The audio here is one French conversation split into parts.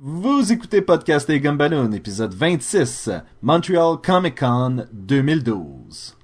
Vous écoutez Podcast et Gumballoon, épisode 26, Montreal Comic Con 2012.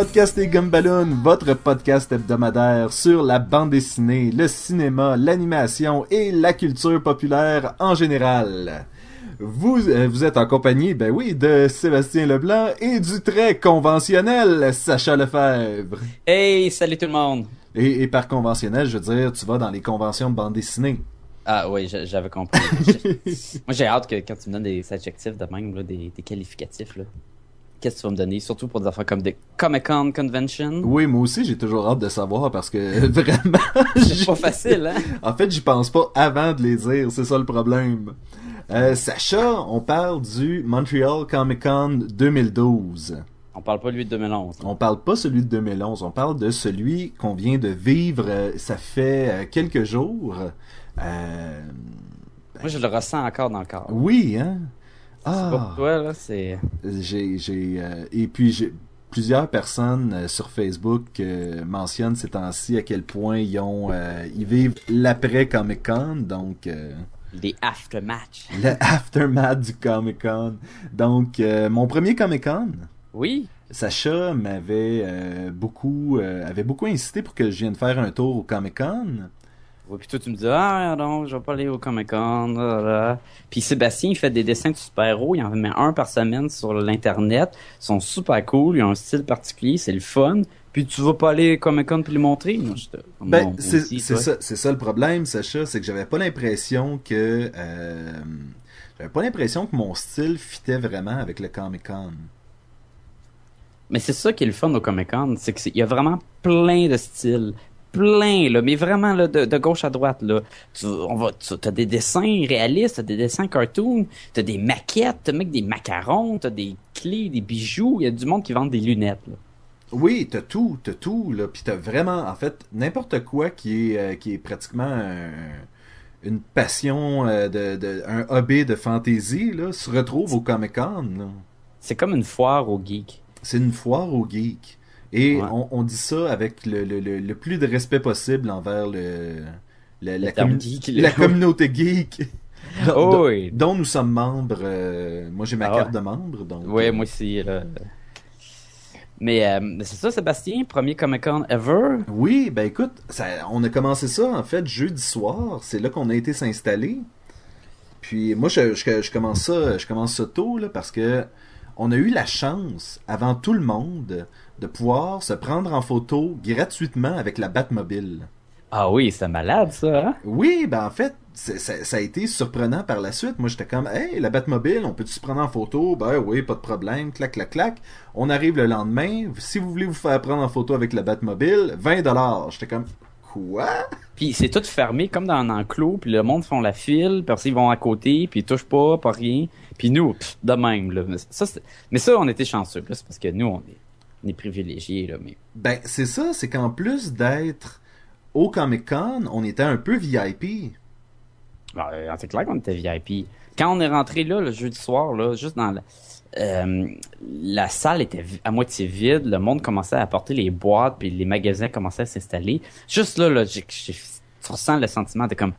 Podcast et Gumballoon, votre podcast hebdomadaire sur la bande dessinée, le cinéma, l'animation et la culture populaire en général. Vous, euh, vous êtes en compagnie, ben oui, de Sébastien Leblanc et du très conventionnel Sacha Lefebvre. Hey, salut tout le monde! Et, et par conventionnel, je veux dire, tu vas dans les conventions de bande dessinée. Ah oui, j'a- j'avais compris. Moi, j'ai hâte que quand tu me donnes des adjectifs de même, là, des, des qualificatifs, là, qu'est-ce que tu vas me donner? Surtout pour des affaires comme des Comic-Con Convention. Oui, moi aussi, j'ai toujours hâte de savoir parce que vraiment, C'est pas facile, hein? En fait, j'y pense pas avant de les dire, c'est ça le problème. Euh, Sacha, on parle du Montreal Comic Con 2012. On parle pas lui de 2011. On parle pas celui de 2011, on parle de celui qu'on vient de vivre, euh, ça fait euh, quelques jours. Euh, Moi, je le ressens encore dans le corps. oui, hein? C'est pas pour Ah, toi, là, c'est... j'ai, j'ai, euh, et puis j'ai plusieurs personnes euh, sur Facebook euh, mentionnent ces temps-ci à quel point ils ont, euh, ils vivent l'après Comic Con, donc. Des after-match. le aftermath du Comic Con. Donc, mon premier Comic Con, Oui? Sacha m'avait beaucoup, avait beaucoup insisté pour que je vienne faire un tour au Comic Con. Oui, puis toi, tu me dis, ah, non, je vais pas aller au Comic-Con. Puis Sébastien, il fait des dessins de super-héros, il en met un par semaine sur l'Internet. Ils sont super cool, ils ont un style particulier, c'est le fun. Puis tu vas pas aller au Comic-Con puis les montrer? Moi, je te- Ben, c'est ça, le problème, Sacha, c'est que j'avais pas l'impression que, euh, j'avais pas l'impression que mon style fitait vraiment avec le Comic Con. Mais c'est ça qui est le fun au Comic-Con, c'est qu'il y a vraiment plein de styles. Plein, là, mais vraiment là, de, de gauche à droite. Là. Tu, on va, tu as des dessins réalistes, t'as des dessins cartoon, t'as des maquettes, t'as mec des macarons, t'as des clés, des bijoux. Il y a du monde qui vend des lunettes. Là. Oui, t'as tout, t'as tout, là, pis t'as vraiment, en fait, n'importe quoi qui est, euh, qui est pratiquement un- une passion, euh, de, de, un hobby de fantasy, là, se retrouve au Comic Con. C'est comme une foire aux geeks. C'est une foire aux geeks. Et Ouais. on, on dit ça avec le, le, le, le plus de respect possible envers le, le- la, geek, la communauté geek. Oh, dont, oui. dont nous sommes membres. euh, moi, j'ai ma Ah carte ouais. de membre, donc. Ouais, euh, moi aussi. Là. Mais euh, c'est ça, Sébastien, premier Comic-Con ever? Oui, ben écoute, ça, on a commencé ça en fait jeudi soir. C'est là qu'on a été s'installer. Puis moi, je, je, je commence ça, je commence ça tôt là parce que on a eu la chance, avant tout le monde, de pouvoir se prendre en photo gratuitement avec la Batmobile. Ah oui, c'est malade ça. Hein? Oui, ben en fait, c'est- ça, ça a été surprenant par la suite. Moi, j'étais comme, hey, la Batmobile, on peut-tu se prendre en photo? Ben oui, pas de problème, clac, clac, clac. On arrive le lendemain. Si vous voulez vous faire prendre en photo avec la Batmobile, 20 dollars. J'étais comme, quoi? Puis c'est tout fermé comme dans un enclos, puis le monde font la file, puis après, ils vont à côté, puis ils touchent pas, pas rien. Puis nous, pff, de même là. Mais ça, c'est- mais ça on était chanceux, là, c'est parce que nous on est, on est privilégiés là, mais Ben, c'est ça, c'est qu'en plus d'être au Comic Con, on était un peu VIP. Euh, c'est clair qu'on était VIP. Quand on est rentré là le jeudi soir là, juste dans la, euh, la salle était à moitié vide, le monde commençait à apporter les boîtes, puis les magasins commençaient à s'installer. Juste là, là, j'ai- tu ressens le sentiment de comme,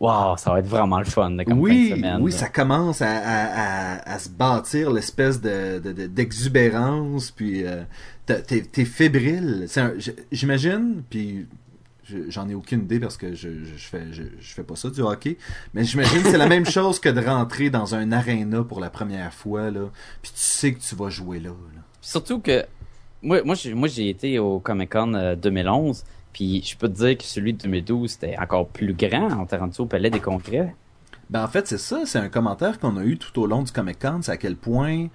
waouh, ça va être vraiment le fun, comme oui, fin de semaine. oui, ça commence à, à, à, à se bâtir l'espèce de, de- de- d'exubérance, puis euh, t'es, t'es fébrile. J'imagine, puis je- j'en ai aucune idée parce que je, je, fais je, je fais pas ça du hockey, mais j'imagine que c'est la même chose que de rentrer dans un aréna pour la première fois là, puis tu sais que tu vas jouer là. là. Surtout que moi, moi, j'ai, moi, j'ai été au Comic Con euh, 2011, puis je peux te dire que celui de 2012 c'était encore plus grand. Était rendu au Palais des Congrès. Ben en fait, c'est ça, c'est un commentaire qu'on a eu tout au long du Comic Con, c'est à quel point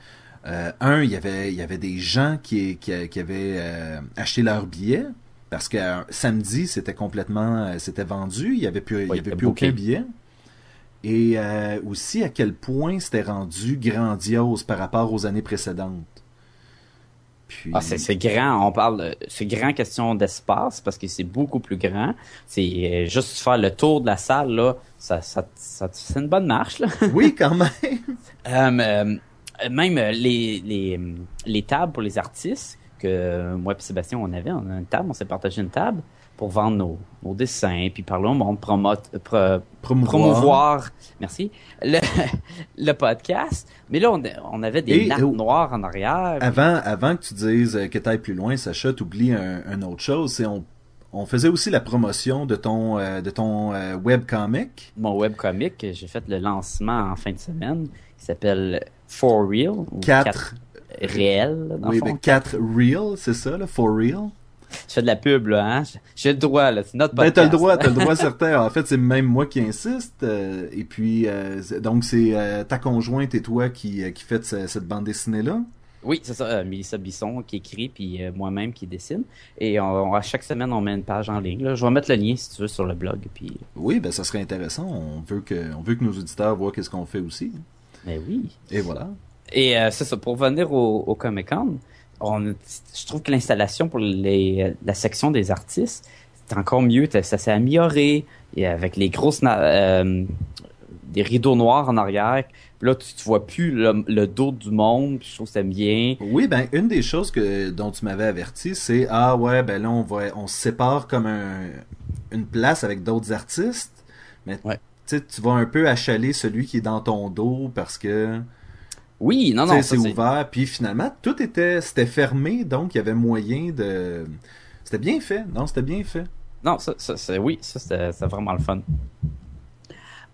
euh, un, il y avait il y avait des gens qui qui, qui avaient euh, acheté leurs billets parce que euh, samedi, c'était complètement c'était vendu, il y avait plus il y avait plus aucun billet. Et aussi à quel point c'était rendu grandiose par rapport aux années précédentes. Puis... Ah, c'est grand. On parle, c'est grand question d'espace parce que c'est beaucoup plus grand. C'est euh, juste faire le tour de la salle là, ça, ça, ça- c'est une bonne marche là. Oui, quand même. Euh, euh, même les, les, les tables pour les artistes que moi et Sébastien on avait, on a une table, on s'est partagé une table pour vendre nos, nos dessins puis parler au monde, promote, pro- Promouvoir. promouvoir, merci, le, le podcast. Mais là on, on avait des Et- nappes oh. noires en arrière. Avant, avant que tu dises euh, que t'ailles plus loin, Sacha, t'oublies un, un autre chose, c'est on, on faisait aussi la promotion de ton, euh, de ton euh, webcomic. mon webcomic, j'ai fait le lancement en fin de semaine, qui s'appelle For Real, ou 4, réel, dans oui, le fond. ben, 4 Real, c'est ça, là, for real. Je fais de la pub, là, hein. J'ai le droit, là. C'est notre Ben, podcast. t'as le droit, t'as le droit certain. En fait, c'est même moi qui insiste. euh, et puis, euh, donc, c'est euh, ta conjointe et toi qui, qui faites ce- cette bande dessinée-là? Oui, c'est ça. euh, Mélissa Bisson qui écrit, puis euh, moi-même qui dessine. Et on, à chaque semaine, on met une page en ligne. Là. Je vais mettre le lien, si tu veux, sur le blog. Puis... Oui, ben, ça serait intéressant. On veut que, on veut que nos auditeurs voient qu'est-ce qu'on fait aussi. Mais oui. Et voilà. Et euh, c'est ça, pour venir au, au Comic-Con, on, je trouve que l'installation pour les, la section des artistes, c'est encore mieux. Ça s'est amélioré. Et avec les grosses... euh, des rideaux noirs en arrière. Là, tu, tu vois plus le, le dos du monde. Puis je trouve que c'est bien. Oui, ben une des choses que dont tu m'avais averti, c'est ah ouais, ben là on va on se sépare comme un, une place avec d'autres artistes, mais Ouais. tu vas un peu achaler celui qui est dans ton dos parce que Oui, non, non, c'est ouvert, puis finalement tout était c'était fermé, donc il y avait moyen de c'était bien fait, non, c'était bien fait. Non, ça, ça, oui, ça c'était vraiment le fun.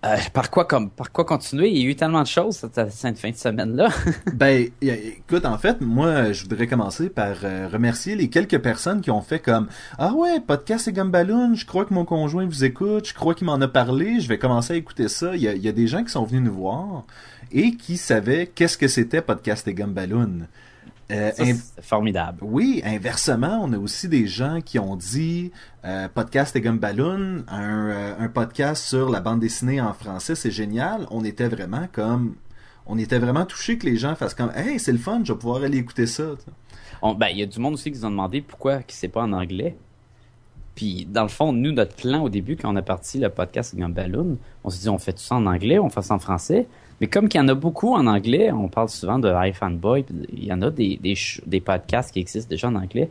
Euh, par quoi comme par quoi continuer? Il y a eu tellement de choses cette, fin de semaine là. Ben, écoute, en fait, moi, je voudrais commencer par euh, remercier les quelques personnes qui ont fait comme Ah ouais, podcast et Gumballoon, je crois que mon conjoint vous écoute, je crois qu'il m'en a parlé, je vais commencer à écouter ça. Il y a, il y a des gens qui sont venus nous voir et qui savaient qu'est-ce que c'était podcast et Gumballoon. Euh, Ça, in- c'est formidable. oui, inversement, on a aussi des gens qui ont dit euh, podcast et Gumballoon, un, euh, un podcast sur la bande dessinée en français, c'est génial. On était vraiment comme on était vraiment touchés que les gens fassent comme Hey, c'est le fun, je vais pouvoir aller écouter ça. ben il y a du monde aussi qui nous ont demandé pourquoi c'est pas en anglais. Puis dans le fond, nous notre plan au début quand on a parti le podcast Gumballoon, on s'est dit on fait tout ça en anglais, on fait ça en français. Mais comme qu'il y en a beaucoup en anglais, on parle souvent de iFanboy, il y en a des, des, des podcasts qui existent déjà en anglais.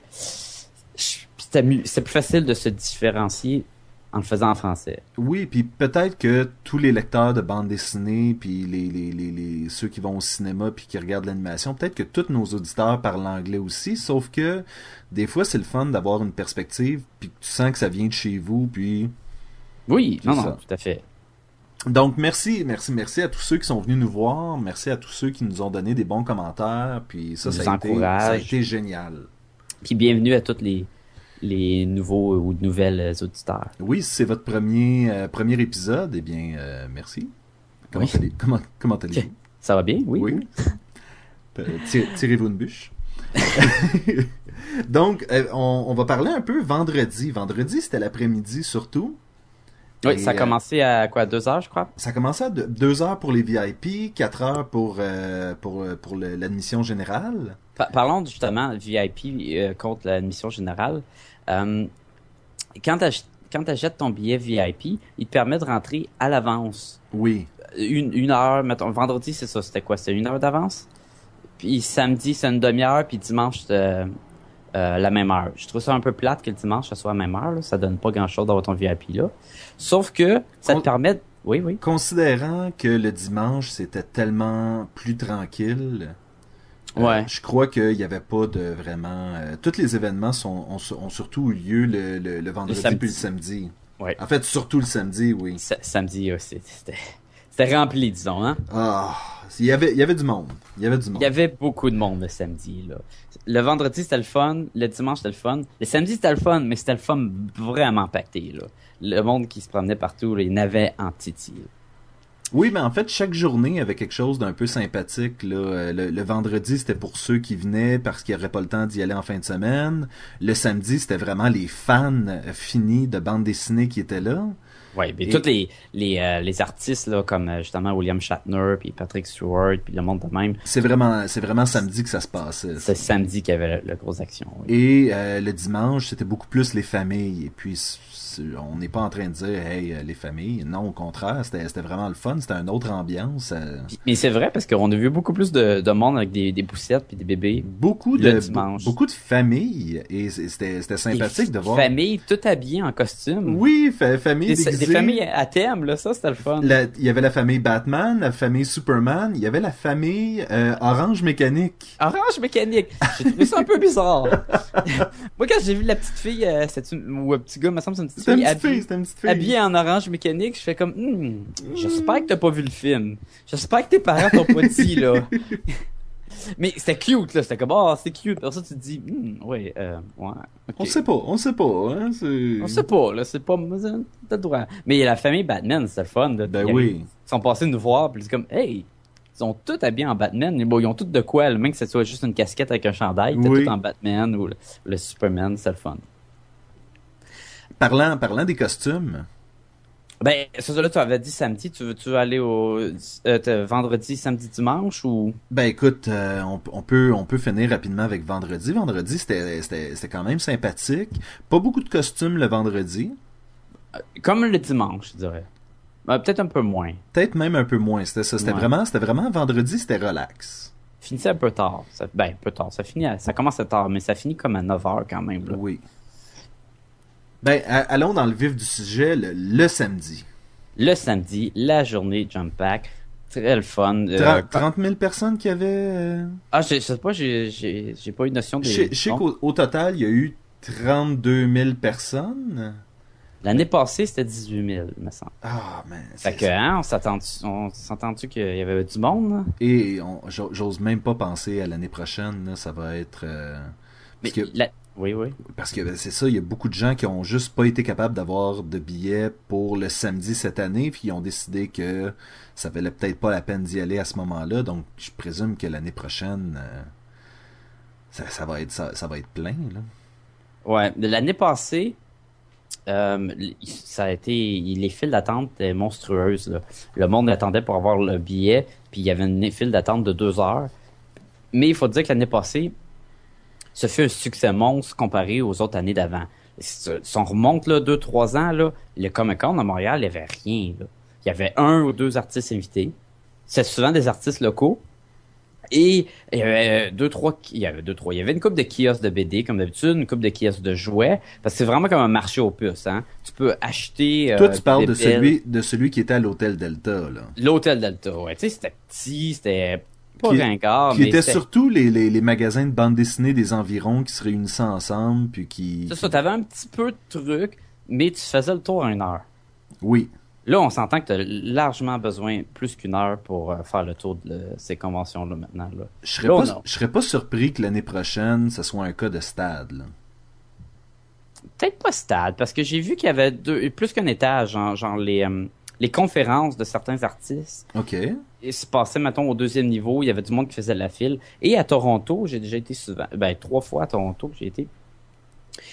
C'est plus facile de se différencier en le faisant en français. Oui, puis peut-être que tous les lecteurs de bande dessinée, puis les, les, les, les- ceux qui vont au cinéma puis qui regardent l'animation, peut-être que tous nos auditeurs parlent anglais aussi, sauf que des fois c'est le fun d'avoir une perspective, puis tu sens que ça vient de chez vous, puis Oui, non, non, tout à fait. Donc merci, merci, merci à tous ceux qui sont venus nous voir, merci à tous ceux qui nous ont donné des bons commentaires, puis ça, ça a, été, ça a encourage. été génial. Puis bienvenue à tous les, les nouveaux ou nouvelles auditeurs. Oui, si c'est votre premier, euh, premier épisode, eh bien, euh, merci. Comment, Oui. comment, comment allez-vous? Ça va bien? Oui. Oui. Euh, tir- Tirez-vous une bûche? Donc, on, on va parler un peu vendredi. Vendredi, c'était l'après-midi surtout. Oui, Et, ça a euh, commencé à quoi, deux heures, je crois? Ça commençait à de- deux heures pour les VIP, quatre heures pour, euh, pour, euh, pour l'admission générale. Pa- parlons justement VIP euh, contre l'admission générale. Euh, quand tu achètes ton billet VIP, il te permet de rentrer à l'avance. Oui. Une, une heure, mettons, vendredi, c'est ça, c'était quoi? C'était une heure d'avance? Puis samedi, c'est une demi-heure, puis dimanche, euh, la même heure. Je trouve ça un peu plate que le dimanche, ça soit la même heure. Là. Ça donne pas grand-chose d'avoir ton VIP là. Sauf que ça Con- te permet... Oui, oui. Considérant que le dimanche, c'était tellement plus tranquille, euh, Ouais. je crois qu'il n'y avait pas de vraiment... euh, tous les événements sont, ont, ont surtout eu lieu le, le, le vendredi samedi. puis le samedi. Ouais. En fait, surtout le samedi, oui. Sa- samedi, euh, c'était c'était rempli, disons. Hein? Ah, il y avait, il y avait du monde. Il y avait du monde. Il y avait beaucoup de monde le samedi. Là. Le vendredi, c'était le fun. Le dimanche, c'était le fun. Le samedi, c'était le fun, mais c'était le fun vraiment pacté. Là. Le monde qui se promenait partout, là, il n'avait en titi. Oui, mais en fait, chaque journée avait quelque chose d'un peu sympathique. Là. Euh, Le, le vendredi, c'était pour ceux qui venaient parce qu'ils n'auraient pas le temps d'y aller en fin de semaine. Le samedi, c'était vraiment les fans euh, finis de bande dessinée qui étaient là. Ouais, mais Et- tous les les, euh, les artistes là comme euh, justement William Shatner puis Patrick Stewart puis le monde de même, C'est vraiment, c'est vraiment samedi que ça se passait. c'est samedi qu'il y avait la, grosse action. oui. Et euh, le dimanche, c'était beaucoup plus les familles. Et puis, on n'est pas en train de dire, hey, euh, les familles. Non, au contraire, c'était c'était vraiment le fun. C'était une autre ambiance. euh, mais c'est vrai parce qu'on a vu beaucoup plus de, de monde avec des, des poussettes puis des bébés. beaucoup Le de dimanche. beaucoup de familles. Et c'était c'était sympathique de voir. Familles tout habillées en costume. Oui, fa- famille Des, des familles à thème là, ça c'était le fun. Il y avait la famille Batman, la famille Superman, il y avait la famille euh, Orange Mécanique. Orange mécanique. J'ai trouvé ça un peu bizarre. Moi, quand j'ai vu la petite fille, euh, c'est une, ou un petit gars, me semble, c'est une petite petite fille, habillée, c'était une petite fille. habillée en orange mécanique, je fais comme, Hmm, j'espère que t'as pas vu le film. J'espère que tes parents t'ont pas dit, là. Mais c'était cute, là. C'était comme, oh, c'est cute. Alors ça, tu te dis, Hmm, ouais, euh, ouais. On sait pas, on sait pas. Hein, c'est- On sait pas, là. C'est pas, t'as droit. Mais la famille Batman, c'était le fun. là. Ben oui. Ils sont passés nous voir, puis c'est comme, hey, ils sont tous habillés en Batman. Et bon, ils ont tous de quoi, le même que ce soit juste une casquette avec un chandail, t'es Oui. tout en Batman ou le, le Superman, c'est le fun. Parlant, parlant des costumes, Ben, ça, là, tu avais dit samedi, tu veux, tu veux aller au euh, vendredi, samedi, dimanche ou? Ben écoute, euh, on, on peut on peut finir rapidement avec vendredi. Vendredi, c'était c'était quand même sympathique. Pas beaucoup de costumes le vendredi, comme le dimanche, je dirais. Ben, peut-être un peu moins. peut-être même un peu moins. C'était ça, c'était Ouais. vraiment c'était vraiment vendredi, c'était relax. Finissait un peu tard. Ça, ben, un peu tard. Ça finit, à- ça commence à tard, mais ça finit comme à 9 h quand même. Là. Oui. Ben allons dans le vif du sujet le, le samedi. Le samedi, la journée Jump Pack, très le fun. Euh, 30, 30 000 personnes qui avaient. euh, Ah, je, je sais pas, j'ai, pas eu notion des. Je je sais qu'au au total, il y a eu 32 000 personnes. L'année passée, c'était 18 000, me semble. Ah, mais. Fait que, hein, on s'attend, on s'entend-tu qu'il y avait du monde, là? Et j'ose même pas penser à l'année prochaine. là, ça va être. euh, Mais que, la- Oui, oui. parce que ben, c'est ça, il y a beaucoup de gens qui ont juste pas été capables d'avoir de billets pour le samedi cette année, puis ils ont décidé que ça valait peut-être pas la peine d'y aller à ce moment-là. Donc, je présume que l'année prochaine, euh, ça, ça va être ça, ça va être plein. Là. Ouais, l'année passée, euh, ça a été, les files d'attente étaient monstrueuses, là. Le monde attendait pour avoir le billet, puis il y avait une file d'attente de deux heures. Mais il faut dire que l'année passée, ce fut un succès monstre comparé aux autres années d'avant. Si on remonte là, deux, trois ans, là, le Comic Con à Montréal, il n'y avait rien. Là. Il y avait un ou deux artistes invités. C'est souvent des artistes locaux. Et il y avait deux, trois, il y avait deux, trois. Il y avait une coupe de kiosques de BD, comme d'habitude, une coupe de kiosques de jouets. Parce que c'est vraiment comme un marché aux puces, hein. Tu peux acheter. Toi, euh, tu parles de celui, de celui qui était à l'hôtel Delta, là. L'hôtel Delta, ouais. Tu sais, c'était petit, c'était pas Qui- ringard, qui mais c'était- surtout les, les, les magasins de bande dessinée des environs qui se réunissaient ensemble, puis qui... C'est ça, t'avais un petit peu de trucs, mais tu faisais le tour en une heure. Oui. Là, on s'entend que tu as largement besoin plus qu'une heure pour euh, faire le tour de ces conventions-là maintenant. Là. Je serais, Là, pas, je serais pas surpris que l'année prochaine, ce soit un cas de stade, là. Peut-être pas stade, parce que j'ai vu qu'il y avait deux, plus qu'un étage, genre, genre les, euh, les conférences de certains artistes. OK. Et se passait, mettons, au deuxième niveau, il y avait du monde qui faisait la file. Et à Toronto, j'ai déjà été souvent, ben, trois fois à Toronto que j'ai été.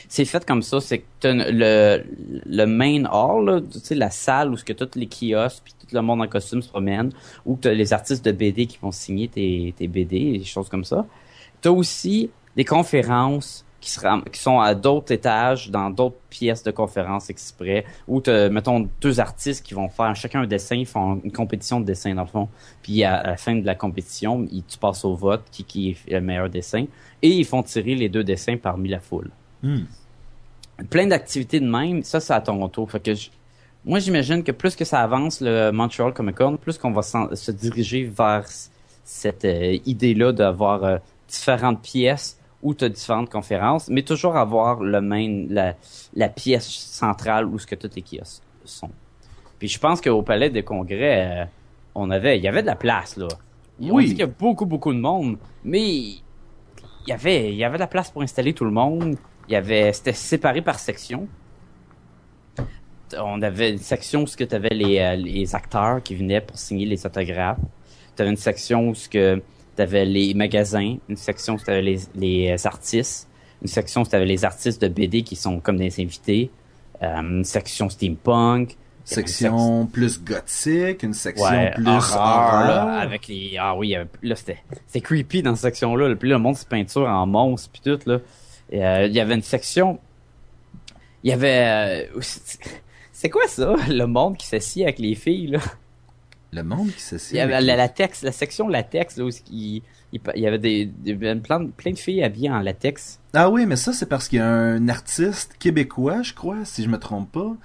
C'est fait comme ça, c'est que le, le main hall, là, tu sais, la salle où ce que tous les kiosques puis tout le monde en costume se promène, où t'as les artistes de BD qui vont signer tes, tes BD et des choses comme ça. T'as aussi des conférences qui, se ram- qui sont à d'autres étages, dans d'autres pièces de conférences exprès, où t'as, mettons, deux artistes qui vont faire chacun un dessin, ils font une compétition de dessin dans le fond. Puis à, la fin de la compétition, ils, tu passes au vote, qui, qui est le meilleur dessin, et ils font tirer les deux dessins parmi la foule Hmm. plein d'activités de même, ça c'est à Toronto. Fait que je- moi j'imagine que plus que ça avance le Montreal Comic Con, plus qu'on va se diriger vers cette euh, idée-là d'avoir euh, différentes pièces où tu as différentes conférences, mais toujours avoir le même la, la pièce centrale où ce que tous les kiosques sont. Puis je pense qu'au palais des congrès, euh, on avait il y avait de la place là. On Oui. dit qu'il y a beaucoup beaucoup de monde, mais il y avait il y avait de la place pour installer tout le monde. Il y avait c'était séparé par section. On avait une section où ce que tu avais les, euh, les acteurs qui venaient pour signer les autographes. Tu avais une section où ce que tu avais les magasins, une section où tu avais les, les euh, artistes, une section où tu avais les artistes de BD qui sont comme des invités, euh, une section steampunk, Section plus gothique, une section Ouais, plus horreur, horreur. là, avec les ah oui, là c'était c'était creepy dans cette section là, puis là, le monde se peinture en monstre puis tout là. Euh, il y avait une section il y avait euh, c'est quoi ça, le monde qui s'assied avec les filles là? Le monde qui s'assied. Il y avait la latex, la section latex là où il, il, il y avait des, des plein, de- plein de filles habillées en latex. Ah oui, mais ça, c'est parce qu'il y a un artiste québécois, je crois, si je me trompe pas,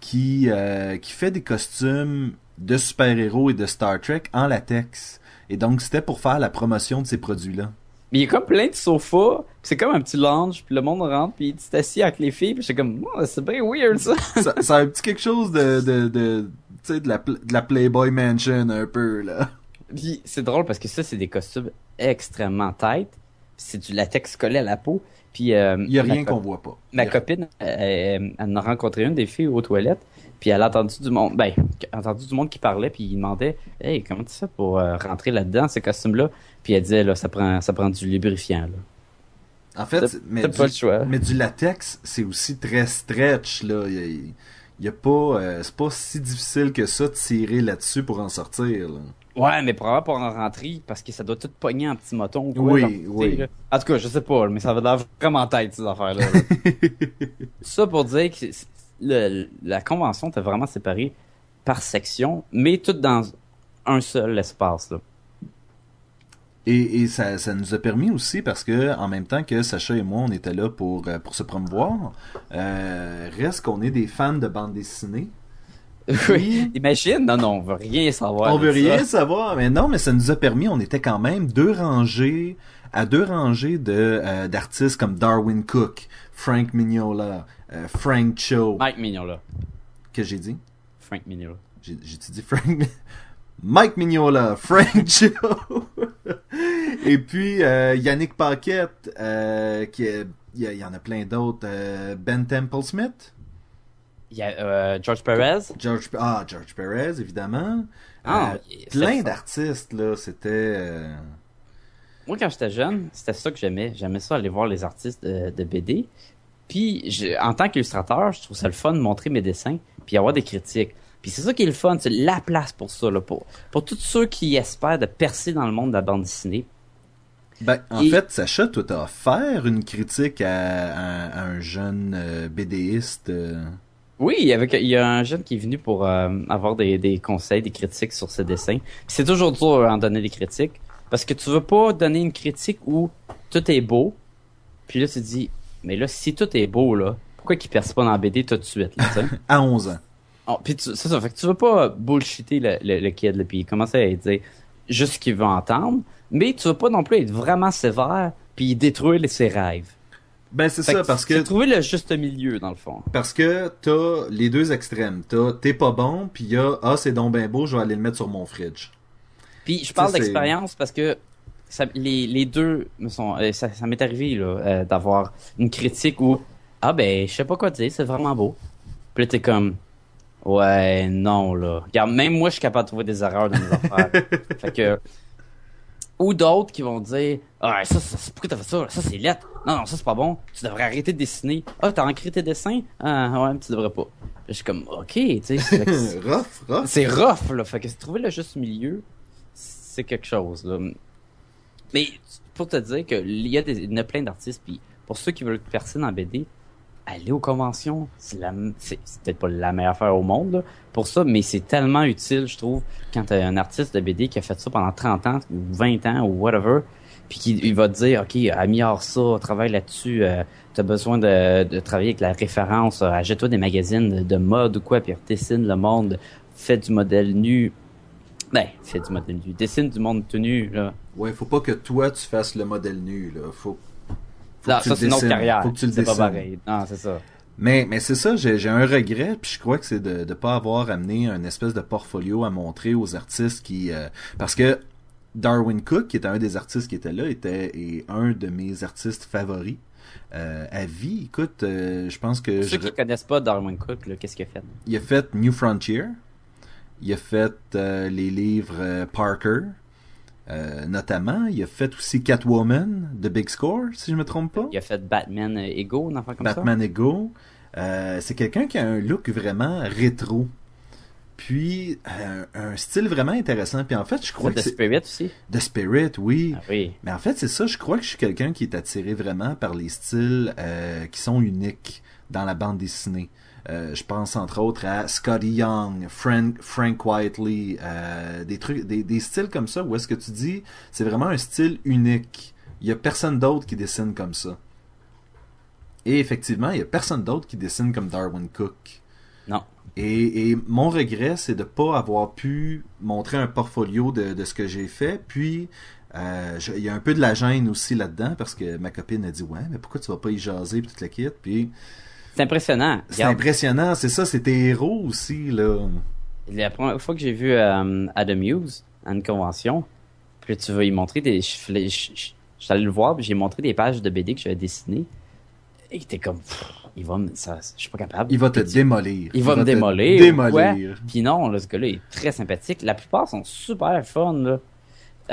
qui, euh, qui fait des costumes de super-héros et de Star Trek en latex. Et donc, c'était pour faire la promotion de ces produits-là. Mais il y a comme plein de sofas, c'est comme un petit lounge, puis le monde rentre, puis tu t'assis avec les filles, puis j'étais comme, Oh, c'est bien weird ça. ça, ça a un petit quelque chose de, de, de, de la, de la Playboy Mansion, un peu, là. Puis c'est drôle parce que ça, c'est des costumes extrêmement tight. C'est du latex collé à la peau. Puis euh, Il y a rien qu'on voit pas. Ma copine, euh, elle, elle en a rencontré une des filles aux toilettes. Puis elle a entendu du monde, ben, entendu du monde qui parlait, puis il demandait, hey, comment tu fais pour euh, rentrer là-dedans, ces costumes-là? Puis elle disait, là, ça prend, ça prend du lubrifiant, là. En fait, mais, du, pas le choix. mais du latex, c'est aussi très stretch, là. Il y a, pas, euh, c'est pas si difficile que ça de tirer là-dessus pour en sortir, là. Ouais, mais probablement pour en rentrer, parce que ça doit tout pogner en petit moton ou quoi. Oui, oui. là. En tout cas, je sais pas, mais ça va l'air vraiment tête, ces affaires-là. là. ça pour dire que le- la convention était vraiment séparée par section, mais toutes dans un seul espace, là. Et, et ça, ça nous a permis aussi parce que en même temps que Sacha et moi on était là pour euh, pour se promouvoir, euh, reste qu'on est des fans de bande dessinée. Oui. Imagine, non, non, on veut rien savoir. on veut ça. rien savoir, mais non, mais ça nous a permis. On était quand même deux rangées à deux rangées de euh, d'artistes comme Darwin Cook, Frank Mignola, euh, Frank Cho, Mike Mignola. que j'ai dit? Frank Mignola. J'ai dit Frank? Mike Mignola, Frank Cho, et puis euh, Yannick Paquette, euh, qui il y, en a plein d'autres. ben Temple Smith, Il y a George Perez. George, ah George Perez évidemment. Ah, plein d'artistes là, c'était. Moi, quand j'étais jeune, c'était ça que j'aimais. J'aimais ça aller voir les artistes de, de BD. Puis, je- en tant qu'illustrateur, je trouve ça le fun de montrer mes dessins, puis avoir des critiques. Puis c'est ça qui est le fun, c'est la place pour ça, là, pour, pour tous ceux qui espèrent de percer dans le monde de la bande dessinée. Ben, en Et- fait, Sacha, toi, t'as offert une critique à, à- à un jeune euh, BDiste. euh, Oui, avec, il y a un jeune qui est venu pour euh, avoir des, des conseils, des critiques sur ses dessins. Puis c'est toujours dur à en donner des critiques, parce que tu veux pas donner une critique où tout est beau, puis là tu te dis, mais là, si tout est beau, là, pourquoi qu'il perce pas dans la BD tout de suite, là, à 11 ans. Oh, puis tu- c'est ça, fait que tu veux pas bullshitter le, le, le kid, là, puis commencer à dire juste ce qu'il veut entendre, mais tu veux pas non plus être vraiment sévère, puis détruire ses rêves. Ben, c'est ça, parce que trouver le juste milieu, dans le fond. Parce que t'as les deux extrêmes. T'as t'es pas bon, puis il y a ah c'est donc ben beau, je vais aller le mettre sur mon fridge. Puis je parle Ça, d'expérience parce que ça, les, les deux me sont euh, ça, ça m'est arrivé là euh, d'avoir une critique où ah ben je sais pas quoi dire, c'est vraiment beau. Puis là t'es comme ouais non là. Regarde, même moi je suis capable de trouver des erreurs dans mes affaires. fait que ou d'autres qui vont dire ah ça, ça c'est- pourquoi t'as fait ça? Ça c'est lettre non non ça c'est pas bon tu devrais arrêter de dessiner ah t'as ancré tes dessins? Ah ouais tu devrais pas je suis comme ok tu sais c'est- rough, rough. c'est rough, là. Fait que trouver le juste milieu, c'est quelque chose, là. Mais pour te dire que il y a, il y a plein d'artistes, puis pour ceux qui veulent percer dans BD, aller aux conventions, c'est la, peut-être pas la meilleure affaire au monde, là, pour ça, mais c'est tellement utile, je trouve, quand t'as un artiste de BD qui a fait ça pendant 30 ans, ou 20 ans, ou whatever, puis qui il va te dire, OK, améliore ça, travaille là-dessus, euh, t'as besoin de, de travailler avec la référence, euh, achète-toi des magazines de, de mode ou quoi, puis dessine le monde, fais du modèle nu. Ben, fais du modèle nu, dessine du monde tenu, là. Ouais, faut pas que toi tu fasses le modèle nu là. Faut, faut Non, que ça, c'est une autre carrière. Faut que tu le C'est pas pareil. Non, c'est ça. Mais, mais c'est ça, j'ai j'ai un regret, puis je crois que c'est de ne pas avoir amené un espèce de portfolio à montrer aux artistes qui... euh, parce que Darwin Cook, qui était un des artistes qui était là, était est un de mes artistes favoris. Euh, à vie, écoute, euh, je pense que... Pour ceux qui connaissent pas Darwin Cook, qu'est-ce qu'il a fait? Il a fait New Frontier. Il a fait euh, les livres euh, Parker, euh, notamment. Il a fait aussi Catwoman de Big Score, si je me trompe pas. Il a fait Batman Ego, un enfant comme ça? Batman Ego. C'est quelqu'un qui a un look vraiment rétro. puis euh, un style vraiment intéressant. Puis en fait, je crois que The Spirit aussi. The Spirit, oui. Ah oui. Mais en fait, c'est ça. Je crois que je suis quelqu'un qui est attiré vraiment par les styles euh, qui sont uniques dans la bande dessinée. Euh, je pense entre autres à Scotty Young, Frank, Frank Whiteley, euh, des trucs, des, des styles comme ça où est-ce que tu dis c'est vraiment un style unique. Il y a personne d'autre qui dessine comme ça. Et effectivement, il y a personne d'autre qui dessine comme Darwin Cook. Non. Et, et mon regret, c'est de pas avoir pu montrer un portfolio de, de ce que j'ai fait. Puis, euh, je- il y a un peu de la gêne aussi là-dedans parce que ma copine a dit ouais, mais pourquoi tu vas pas y jaser puis toute la kit. Puis C'est impressionnant. c'est impressionnant, c'est ça, c'est tes héros aussi là. La première fois que j'ai vu euh, Adam Hughes à une convention, puis tu vas y montrer des. Je suis allé le voir, puis j'ai montré des pages de BD que j'avais dessinées. Et il était comme. pff, Il va me. Ça, je suis pas capable. Il va te démolir. Il va me démolir. Démolir. ouais. Puis non, là, ce gars-là est très sympathique. La plupart sont super fun. là.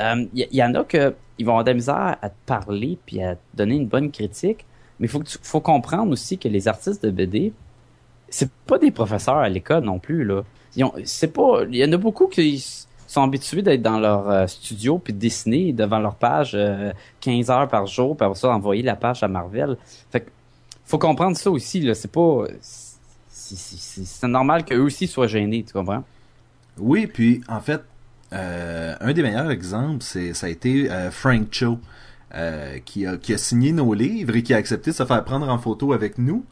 Euh, Il y, y en a que ils vont avoir de la misère à te parler puis à te donner une bonne critique. Mais faut, que tu- faut comprendre aussi que les artistes de BD, c'est pas des professeurs à l'école non plus. là. C'est pas. Il y en a beaucoup qui sont habitués d'être dans leur euh, studio puis de dessiner devant leur page euh, 15 heures par jour, puis ça envoyer la page à Marvel. Fait que faut comprendre ça aussi. là. C'est pas. c'est normal qu'eux aussi soient gênés, tu comprends? Oui, puis en fait, euh, un des meilleurs exemples, c'est ça a été euh, Frank Cho. Euh, qui, a, qui a signé nos livres et qui a accepté de se faire prendre en photo avec nous.